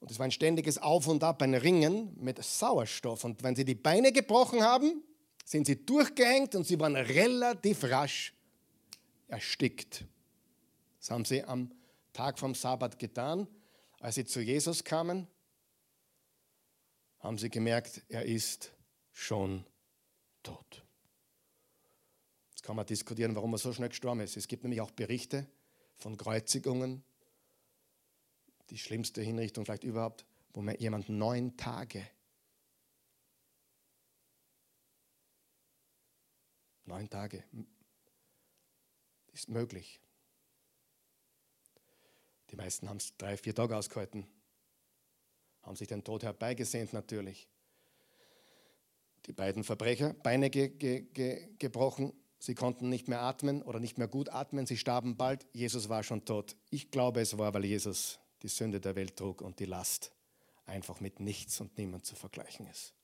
Und es war ein ständiges Auf und Ab, ein Ringen mit Sauerstoff. Und wenn sie die Beine gebrochen haben, sind sie durchgehängt und sie waren relativ rasch erstickt. Das haben sie am Tag vom Sabbat getan. Als sie zu Jesus kamen, haben sie gemerkt, er ist schon tot. Jetzt kann man diskutieren, warum er so schnell gestorben ist. Es gibt nämlich auch Berichte von Kreuzigungen, die schlimmste Hinrichtung vielleicht überhaupt, wo man jemand neun Tage, neun Tage, ist möglich. Die meisten haben es drei, vier Tage ausgehalten, haben sich den Tod herbeigesehnt natürlich. Die beiden Verbrecher, Beine ge ge ge gebrochen, sie konnten nicht mehr atmen oder nicht mehr gut atmen, sie starben bald, Jesus war schon tot. Ich glaube, es war, weil Jesus die Sünde der Welt trug und die Last einfach mit nichts und niemand zu vergleichen ist.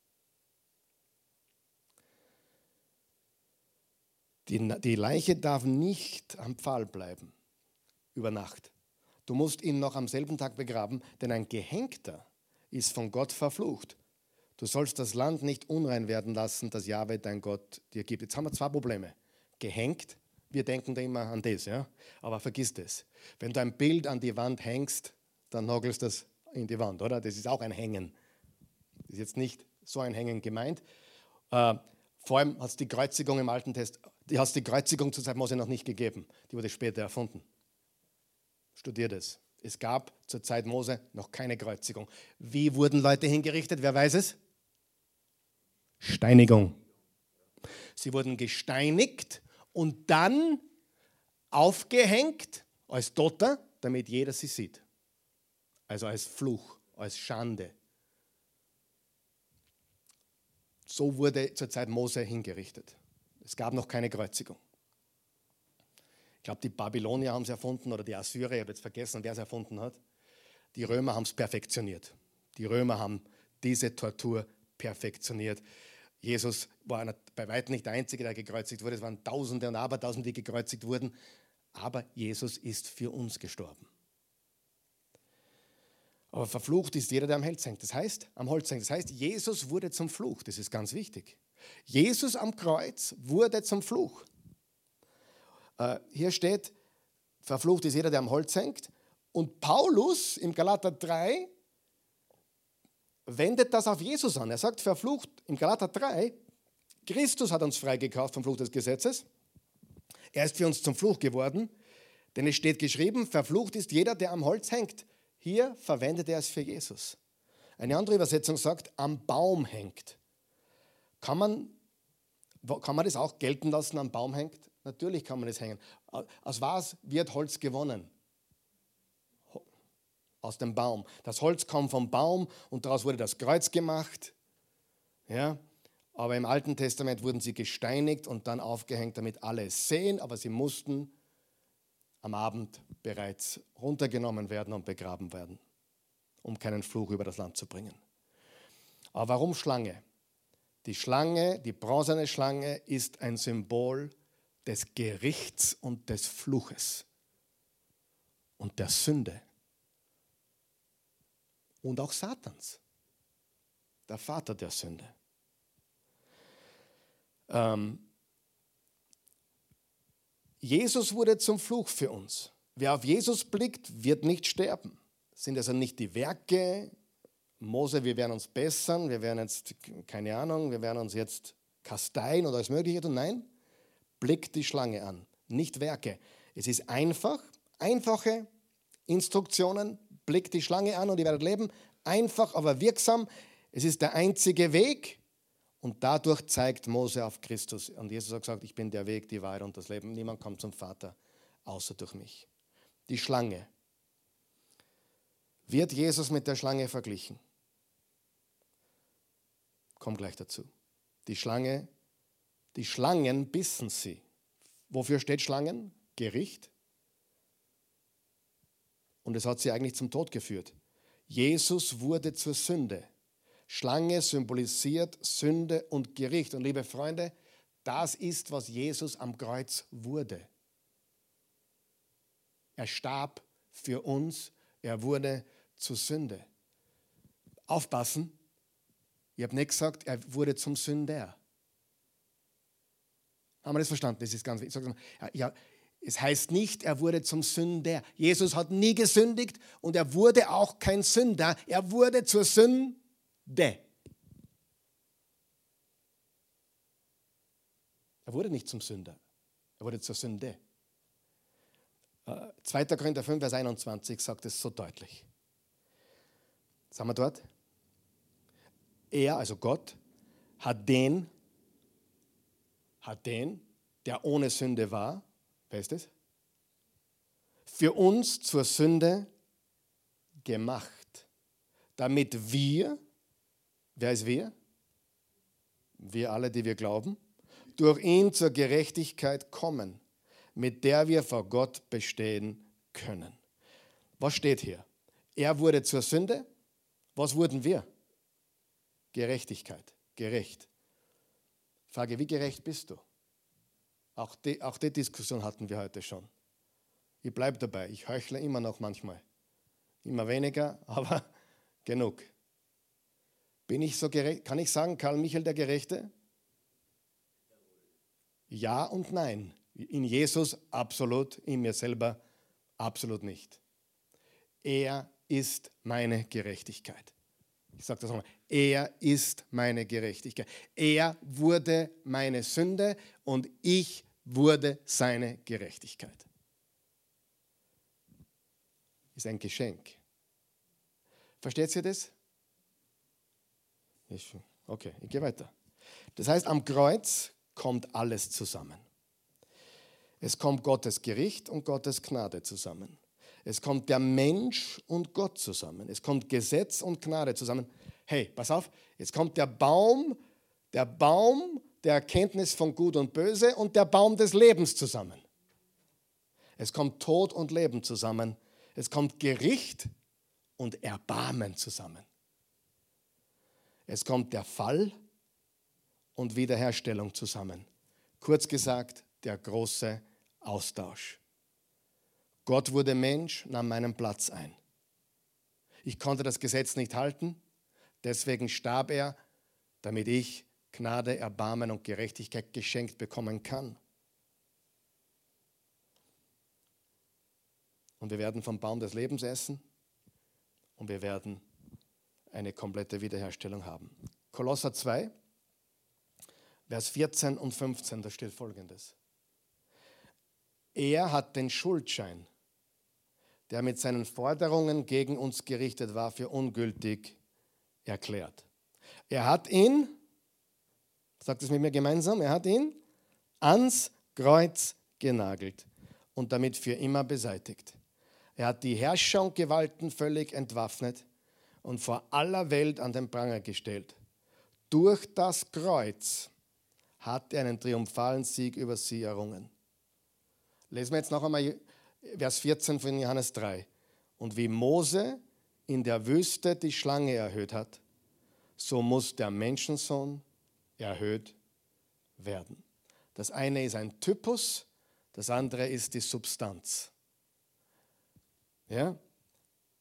Die, die Leiche darf nicht am Pfahl bleiben über Nacht. Du musst ihn noch am selben Tag begraben, denn ein Gehängter ist von Gott verflucht. Du sollst das Land nicht unrein werden lassen, das Jahwe dein Gott dir gibt. Jetzt haben wir zwei Probleme. Gehängt, wir denken da immer an das, ja? aber vergiss das. Wenn du ein Bild an die Wand hängst, dann nagelst du das in die Wand, oder? Das ist auch ein Hängen. Das ist jetzt nicht so ein Hängen gemeint. Äh, vor allem hat es die Kreuzigung im Alten Test, die hat die Kreuzigung zur Zeit Mose noch nicht gegeben. Die wurde später erfunden. Studiert es. Es gab zur Zeit Mose noch keine Kreuzigung. Wie wurden Leute hingerichtet? Wer weiß es? Steinigung. Sie wurden gesteinigt und dann aufgehängt als Toter, damit jeder sie sieht also als Fluch, als Schande. So wurde zur Zeit Mose hingerichtet. Es gab noch keine Kreuzigung. Ich glaube, die Babylonier haben es erfunden oder die Assyrer, ich habe jetzt vergessen, wer es erfunden hat. Die Römer haben es perfektioniert. Die Römer haben diese Tortur perfektioniert. Jesus war bei weitem nicht der Einzige, der gekreuzigt wurde. Es waren Tausende und Abertausende, die gekreuzigt wurden. Aber Jesus ist für uns gestorben. Aber verflucht ist jeder, der am Holz hängt. Das heißt, am Holz hängt. Das heißt, Jesus wurde zum Fluch. Das ist ganz wichtig. Jesus am Kreuz wurde zum Fluch. Äh, hier steht, verflucht ist jeder, der am Holz hängt. Und Paulus im Galater 3 wendet das auf Jesus an. Er sagt, verflucht im Galater 3, Christus hat uns freigekauft vom Fluch des Gesetzes. Er ist für uns zum Fluch geworden, denn es steht geschrieben, verflucht ist jeder, der am Holz hängt. Hier verwendet er es für Jesus. Eine andere Übersetzung sagt, am Baum hängt. Kann man, kann man das auch gelten lassen, am Baum hängt? Natürlich kann man das hängen. Aus was wird Holz gewonnen? Aus dem Baum. Das Holz kommt vom Baum und daraus wurde das Kreuz gemacht. Ja, aber im Alten Testament wurden sie gesteinigt und dann aufgehängt, damit alle es sehen, aber sie mussten am Abend bereits runtergenommen werden und begraben werden, um keinen Fluch über das Land zu bringen. Aber warum Schlange? Die Schlange, die bronzene Schlange, ist ein Symbol des Gerichts und des Fluches und der Sünde und auch Satans, der Vater der Sünde. Ähm, Jesus wurde zum Fluch für uns. Wer auf Jesus blickt, wird nicht sterben. Sind also nicht die Werke, Mose, wir werden uns bessern, wir werden jetzt, keine Ahnung, wir werden uns jetzt kasteien oder alles Mögliche tun. Nein, blickt die Schlange an, nicht Werke. Es ist einfach, einfache Instruktionen, blickt die Schlange an und ihr werdet leben. Einfach, aber wirksam. Es ist der einzige Weg, und dadurch zeigt Mose auf Christus. Und Jesus hat gesagt, ich bin der Weg, die Wahrheit und das Leben. Niemand kommt zum Vater außer durch mich. Die Schlange. Wird Jesus mit der Schlange verglichen? Komm gleich dazu. Die Schlange, die Schlangen bissen sie. Wofür steht Schlangen? Gericht. Und es hat sie eigentlich zum Tod geführt. Jesus wurde zur Sünde. Schlange symbolisiert Sünde und Gericht. Und liebe Freunde, das ist, was Jesus am Kreuz wurde. Er starb für uns, er wurde zur Sünde. Aufpassen, ich habe nicht gesagt, er wurde zum Sünder. Haben wir das verstanden? Das ist ganz wichtig. Ja, es heißt nicht, er wurde zum Sünder. Jesus hat nie gesündigt und er wurde auch kein Sünder. Er wurde zur Sünde de. Er wurde nicht zum Sünder, er wurde zur Sünde. 2. Äh, Korinther 5, Vers 21 sagt es so deutlich. Sagen wir dort? Er, also Gott, hat den, hat den, der ohne Sünde war, wer ist es? Für uns zur Sünde gemacht, damit wir Wer ist wir? Wir alle, die wir glauben. Durch ihn zur Gerechtigkeit kommen, mit der wir vor Gott bestehen können. Was steht hier? Er wurde zur Sünde. Was wurden wir? Gerechtigkeit, gerecht. Frage, wie gerecht bist du? Auch die, auch die Diskussion hatten wir heute schon. Ich bleibe dabei, ich heuchle immer noch manchmal. Immer weniger, aber genug. Bin ich so gerecht? Kann ich sagen, Karl Michael der Gerechte? Ja und nein. In Jesus absolut, in mir selber absolut nicht. Er ist meine Gerechtigkeit. Ich sage das nochmal. Er ist meine Gerechtigkeit. Er wurde meine Sünde und ich wurde seine Gerechtigkeit. Ist ein Geschenk. Versteht ihr das? Okay, ich gehe weiter. Das heißt, am Kreuz kommt alles zusammen. Es kommt Gottes Gericht und Gottes Gnade zusammen. Es kommt der Mensch und Gott zusammen. Es kommt Gesetz und Gnade zusammen. Hey, pass auf, jetzt kommt der Baum, der Baum der Erkenntnis von Gut und Böse und der Baum des Lebens zusammen. Es kommt Tod und Leben zusammen. Es kommt Gericht und Erbarmen zusammen. Es kommt der Fall und Wiederherstellung zusammen. Kurz gesagt, der große Austausch. Gott wurde Mensch, nahm meinen Platz ein. Ich konnte das Gesetz nicht halten, deswegen starb er, damit ich Gnade, Erbarmen und Gerechtigkeit geschenkt bekommen kann. Und wir werden vom Baum des Lebens essen und wir werden eine komplette Wiederherstellung haben. Kolosser 2, Vers 14 und 15, da steht folgendes. Er hat den Schuldschein, der mit seinen Forderungen gegen uns gerichtet war, für ungültig erklärt. Er hat ihn, sagt es mit mir gemeinsam, er hat ihn ans Kreuz genagelt und damit für immer beseitigt. Er hat die Herrscher und Gewalten völlig entwaffnet und vor aller Welt an den Pranger gestellt. Durch das Kreuz hat er einen triumphalen Sieg über sie errungen. Lesen wir jetzt noch einmal Vers 14 von Johannes 3. Und wie Mose in der Wüste die Schlange erhöht hat, so muss der Menschensohn erhöht werden. Das eine ist ein Typus, das andere ist die Substanz. Ja?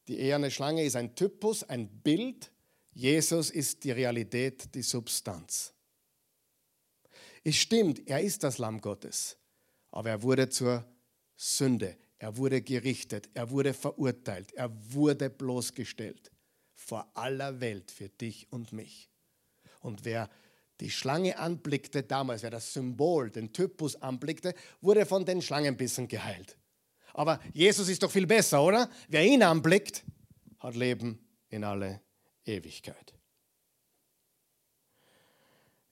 Die eherne Schlange ist ein Typus, ein Bild. Jesus ist die Realität, die Substanz. Es stimmt, er ist das Lamm Gottes, aber er wurde zur Sünde, er wurde gerichtet, er wurde verurteilt, er wurde bloßgestellt vor aller Welt für dich und mich. Und wer die Schlange anblickte damals, wer das Symbol, den Typus anblickte, wurde von den Schlangenbissen geheilt. Aber Jesus ist doch viel besser, oder? Wer ihn anblickt, hat Leben in alle Ewigkeit.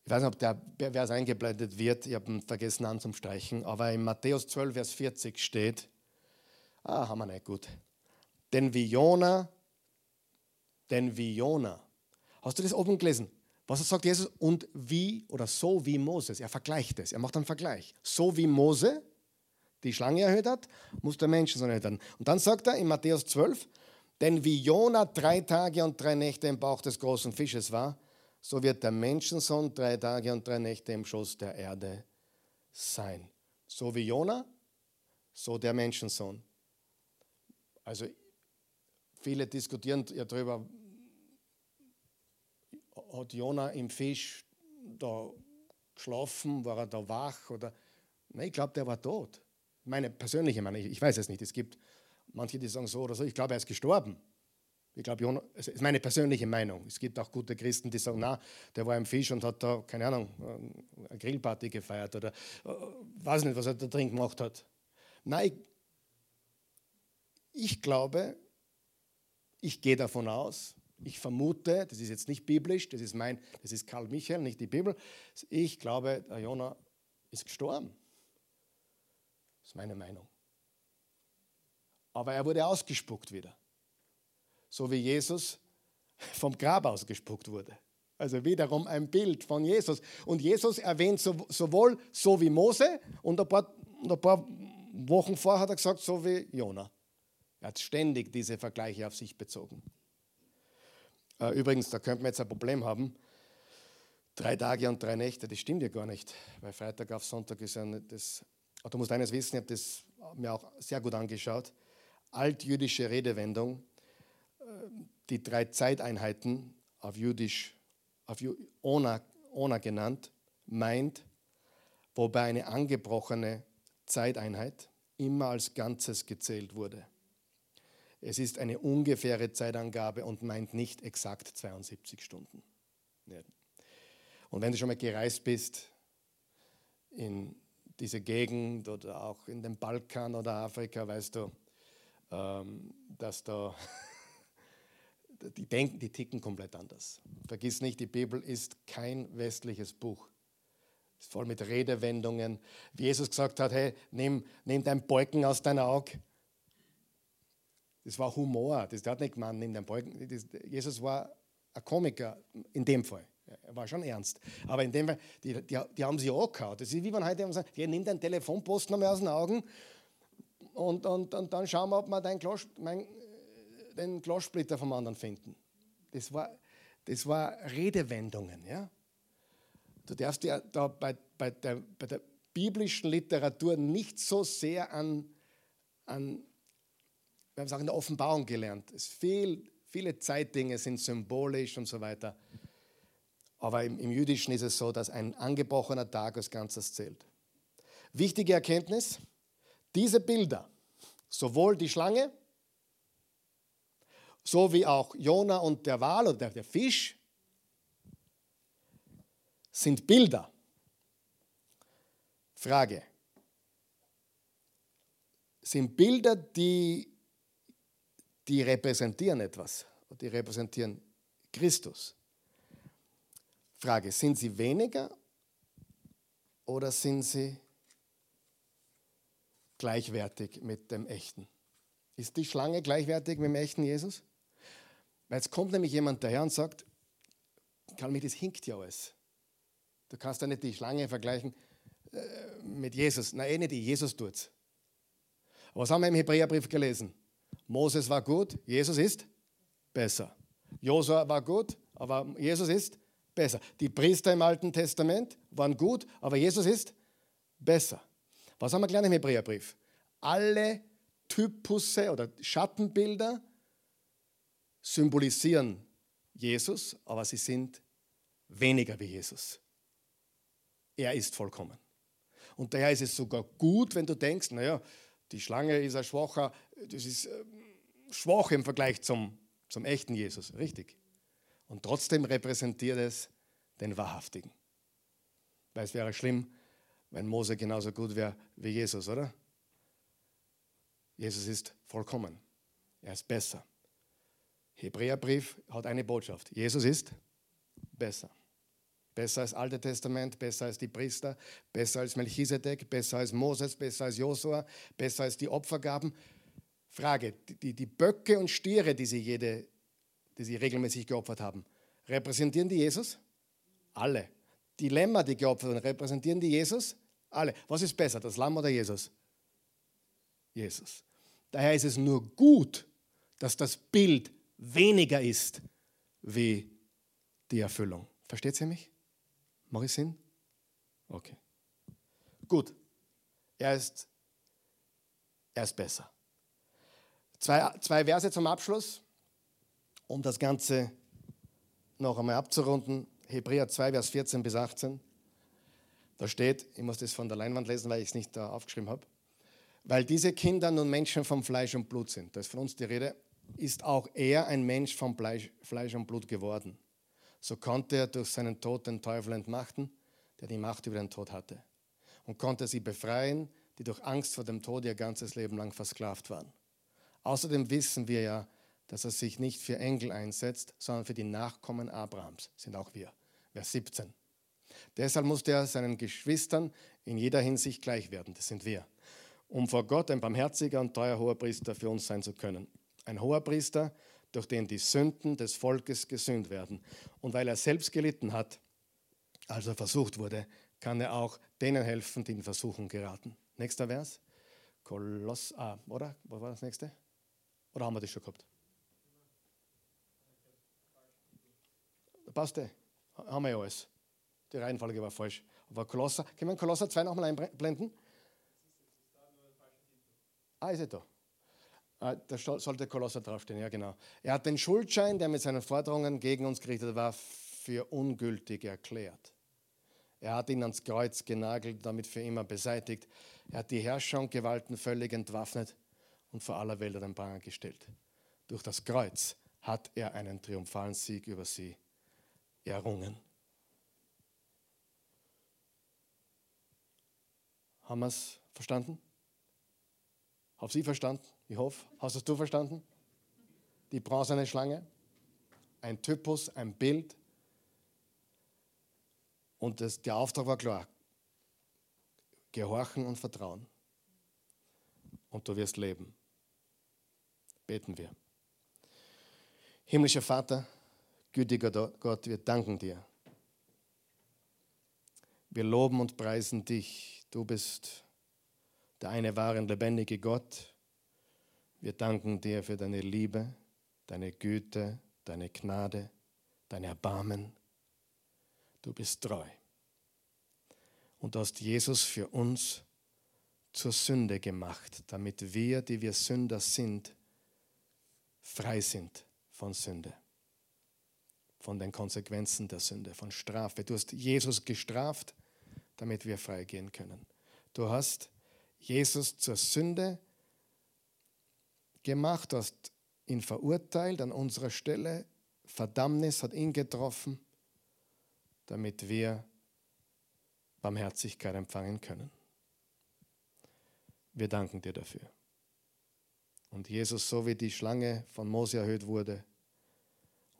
Ich weiß nicht, ob der Vers eingeblendet wird, ich habe ihn vergessen anzustreichen, aber in Matthäus 12, Vers 40 steht, ah, haben wir nicht gut, denn wie Jona, denn wie Jona. Hast du das oben gelesen? Was sagt Jesus? Und wie oder so wie Moses. Er vergleicht es, er macht einen Vergleich. So wie Mose die Schlange erhöht hat, muss der Mensch so erhöht werden. Und dann sagt er in Matthäus 12, denn wie Jona drei Tage und drei Nächte im Bauch des großen Fisches war, so wird der Menschensohn drei Tage und drei Nächte im Schoß der Erde sein. So wie Jona, so der Menschensohn. Also viele diskutieren ja darüber, hat Jona im Fisch da geschlafen, war er da wach oder Nein, ich glaube, der war tot. Meine persönliche Meinung, ich weiß es nicht. Es gibt manche, die sagen so oder so. Ich glaube, er ist gestorben. Ich glaube, es ist meine persönliche Meinung. Es gibt auch gute Christen, die sagen, na, der war im Fisch und hat da, keine Ahnung, eine Grillparty gefeiert oder äh, weiß nicht, was er da drin gemacht hat. Nein, ich, ich glaube, ich gehe davon aus, ich vermute, das ist jetzt nicht biblisch, das ist mein, das ist Karl Michael, nicht die Bibel. Ich glaube, der Jonah ist gestorben. Das ist meine Meinung. Aber er wurde ausgespuckt wieder. So wie Jesus vom Grab ausgespuckt wurde. Also wiederum ein Bild von Jesus. Und Jesus erwähnt sowohl so wie Mose und ein paar, ein paar Wochen vorher hat er gesagt, so wie Jona. Er hat ständig diese Vergleiche auf sich bezogen. Äh, übrigens, da könnte man jetzt ein Problem haben. Drei Tage und drei Nächte, das stimmt ja gar nicht. Weil Freitag auf Sonntag ist ja das Du musst eines wissen, ich habe das mir auch sehr gut angeschaut. Altjüdische Redewendung, äh, die drei Zeiteinheiten auf Jüdisch, auf Ona, Ona genannt, meint, wobei eine angebrochene Zeiteinheit immer als Ganzes gezählt wurde. Es ist eine ungefähre Zeitangabe und meint nicht exakt 72 Stunden. Und wenn du schon mal gereist bist in diese Gegend oder auch in den Balkan oder Afrika, weißt du, ähm, dass da die denken, die ticken komplett anders. Vergiss nicht, die Bibel ist kein westliches Buch. Ist voll mit Redewendungen. Wie Jesus gesagt hat, hey, nimm, nimm dein Balken aus deinem Auge. Das war Humor. Das hat nicht gemeint, nimm dein Balken. Jesus war ein Komiker in dem Fall. War schon ernst. Aber in dem Fall, die, die, die haben sich angehauen. Das ist wie man heute sagen, die nimmt den Telefonpost noch mehr aus den Augen und, und, und dann schauen wir, ob wir mein, den Glassplitter vom anderen finden. Das war, das war Redewendungen. Ja? Du darfst ja da bei, bei, der, bei der biblischen Literatur nicht so sehr an, an wir haben es auch in der Offenbarung gelernt, es viel, Viele Zeitdinge sind symbolisch und so weiter. Aber im, im Jüdischen ist es so, dass ein angebrochener Tag als Ganzes zählt. Wichtige Erkenntnis, diese Bilder, sowohl die Schlange, so wie auch Jona und der Wal oder der Fisch, sind Bilder. Frage. Sind Bilder, die, die repräsentieren etwas, die repräsentieren Christus. Frage, sind sie weniger oder sind sie gleichwertig mit dem echten? Ist die Schlange gleichwertig mit dem echten Jesus? Weil jetzt kommt nämlich jemand daher und sagt, Karl, das hinkt ja alles. Du kannst ja nicht die Schlange vergleichen äh, mit Jesus. Nein, eh nicht, Jesus tut es. Was haben wir im Hebräerbrief gelesen? Moses war gut, Jesus ist besser. Josua war gut, aber Jesus ist besser. Die Priester im Alten Testament waren gut, aber Jesus ist besser. Was haben wir gelernt im Hebräerbrief? Alle Typusse oder Schattenbilder symbolisieren Jesus, aber sie sind weniger wie Jesus. Er ist vollkommen. Und daher ist es sogar gut, wenn du denkst, naja, die Schlange ist ein schwacher, das ist ähm, schwach im Vergleich zum, zum echten Jesus, richtig. Und trotzdem repräsentiert es den Wahrhaftigen. Weil es wäre schlimm, wenn Mose genauso gut wäre wie Jesus, oder? Jesus ist vollkommen. Er ist besser. Hebräerbrief hat eine Botschaft. Jesus ist besser. Besser als Alte Testament, besser als die Priester, besser als Melchisedek, besser als Moses, besser als Josua, besser als die Opfergaben. Frage, die, die Böcke und Stiere, die sie, jede, die sie regelmäßig geopfert haben, repräsentieren die Jesus? Alle. Die Lämmer, die geopfert wurden, repräsentieren die Jesus? Alle. Was ist besser, das Lamm oder Jesus? Jesus. Daher ist es nur gut, dass das Bild weniger ist wie die Erfüllung. Versteht ihr mich? Mache ich Sinn? Okay. Gut. Er ist, er ist besser. Zwei, zwei Verse zum Abschluss, um das Ganze noch einmal abzurunden. Hebräer 2, Vers 14 bis 18. Da steht, ich muss das von der Leinwand lesen, weil ich es nicht da aufgeschrieben habe. Weil diese Kinder nun Menschen vom Fleisch und Blut sind, da ist von uns die Rede, ist auch er ein Mensch vom Fleisch und Blut geworden. So konnte er durch seinen Tod den Teufel entmachten, der die Macht über den Tod hatte, und konnte sie befreien, die durch Angst vor dem Tod ihr ganzes Leben lang versklavt waren. Außerdem wissen wir ja, dass er sich nicht für Engel einsetzt, sondern für die Nachkommen Abrahams, sind auch wir. Vers 17. Deshalb musste er seinen Geschwistern in jeder Hinsicht gleich werden, das sind wir, um vor Gott ein barmherziger und treuer Hoherpriester für uns sein zu können. Ein Hoherpriester, durch den die Sünden des Volkes gesühnt werden. Und weil er selbst gelitten hat, als er versucht wurde, kann er auch denen helfen, die in Versuchung geraten. Nächster Vers. Koloss, ah, oder? Was war das nächste? Oder haben wir das schon gehabt? Passt, haben wir ja alles. Die Reihenfolge war falsch. Aber Kolosser, können wir Kolosser 2 nochmal einblenden? Ah, ist er da. Ah, da sollte Kolosser draufstehen, ja genau. Er hat den Schuldschein, der mit seinen Forderungen gegen uns gerichtet war, für ungültig erklärt. Er hat ihn ans Kreuz genagelt, damit für immer beseitigt. Er hat die Herrscher und Gewalten völlig entwaffnet und vor aller Welt an den Pranger gestellt. Durch das Kreuz hat er einen triumphalen Sieg über sie errungen. Haben wir es verstanden? Haben Sie verstanden? Ich hoffe, hast es du verstanden? Die bronzene Schlange, ein Typus, ein Bild. Und das, der Auftrag war klar. Gehorchen und Vertrauen. Und du wirst leben. Beten wir. Himmlischer Vater, gütiger Gott, wir danken dir. Wir loben und preisen dich. Du bist der eine wahre und lebendige Gott. Wir danken dir für deine Liebe, deine Güte, deine Gnade, dein Erbarmen. Du bist treu. Und du hast Jesus für uns zur Sünde gemacht, damit wir, die wir Sünder sind, frei sind von Sünde, von den Konsequenzen der Sünde, von Strafe. Du hast Jesus gestraft, damit wir freigehen können. Du hast Jesus zur Sünde gemacht, du hast ihn verurteilt an unserer Stelle. Verdammnis hat ihn getroffen, damit wir Barmherzigkeit empfangen können. Wir danken dir dafür. Und Jesus, so wie die Schlange von Mose erhöht wurde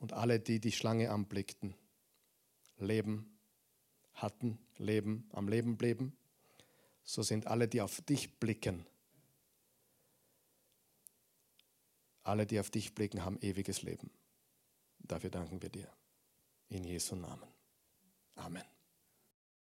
und alle, die die Schlange anblickten, Leben hatten, Leben, am Leben blieben, so sind alle, die auf dich blicken, alle, die auf dich blicken, haben ewiges Leben. Dafür danken wir dir. In Jesu Namen. Amen.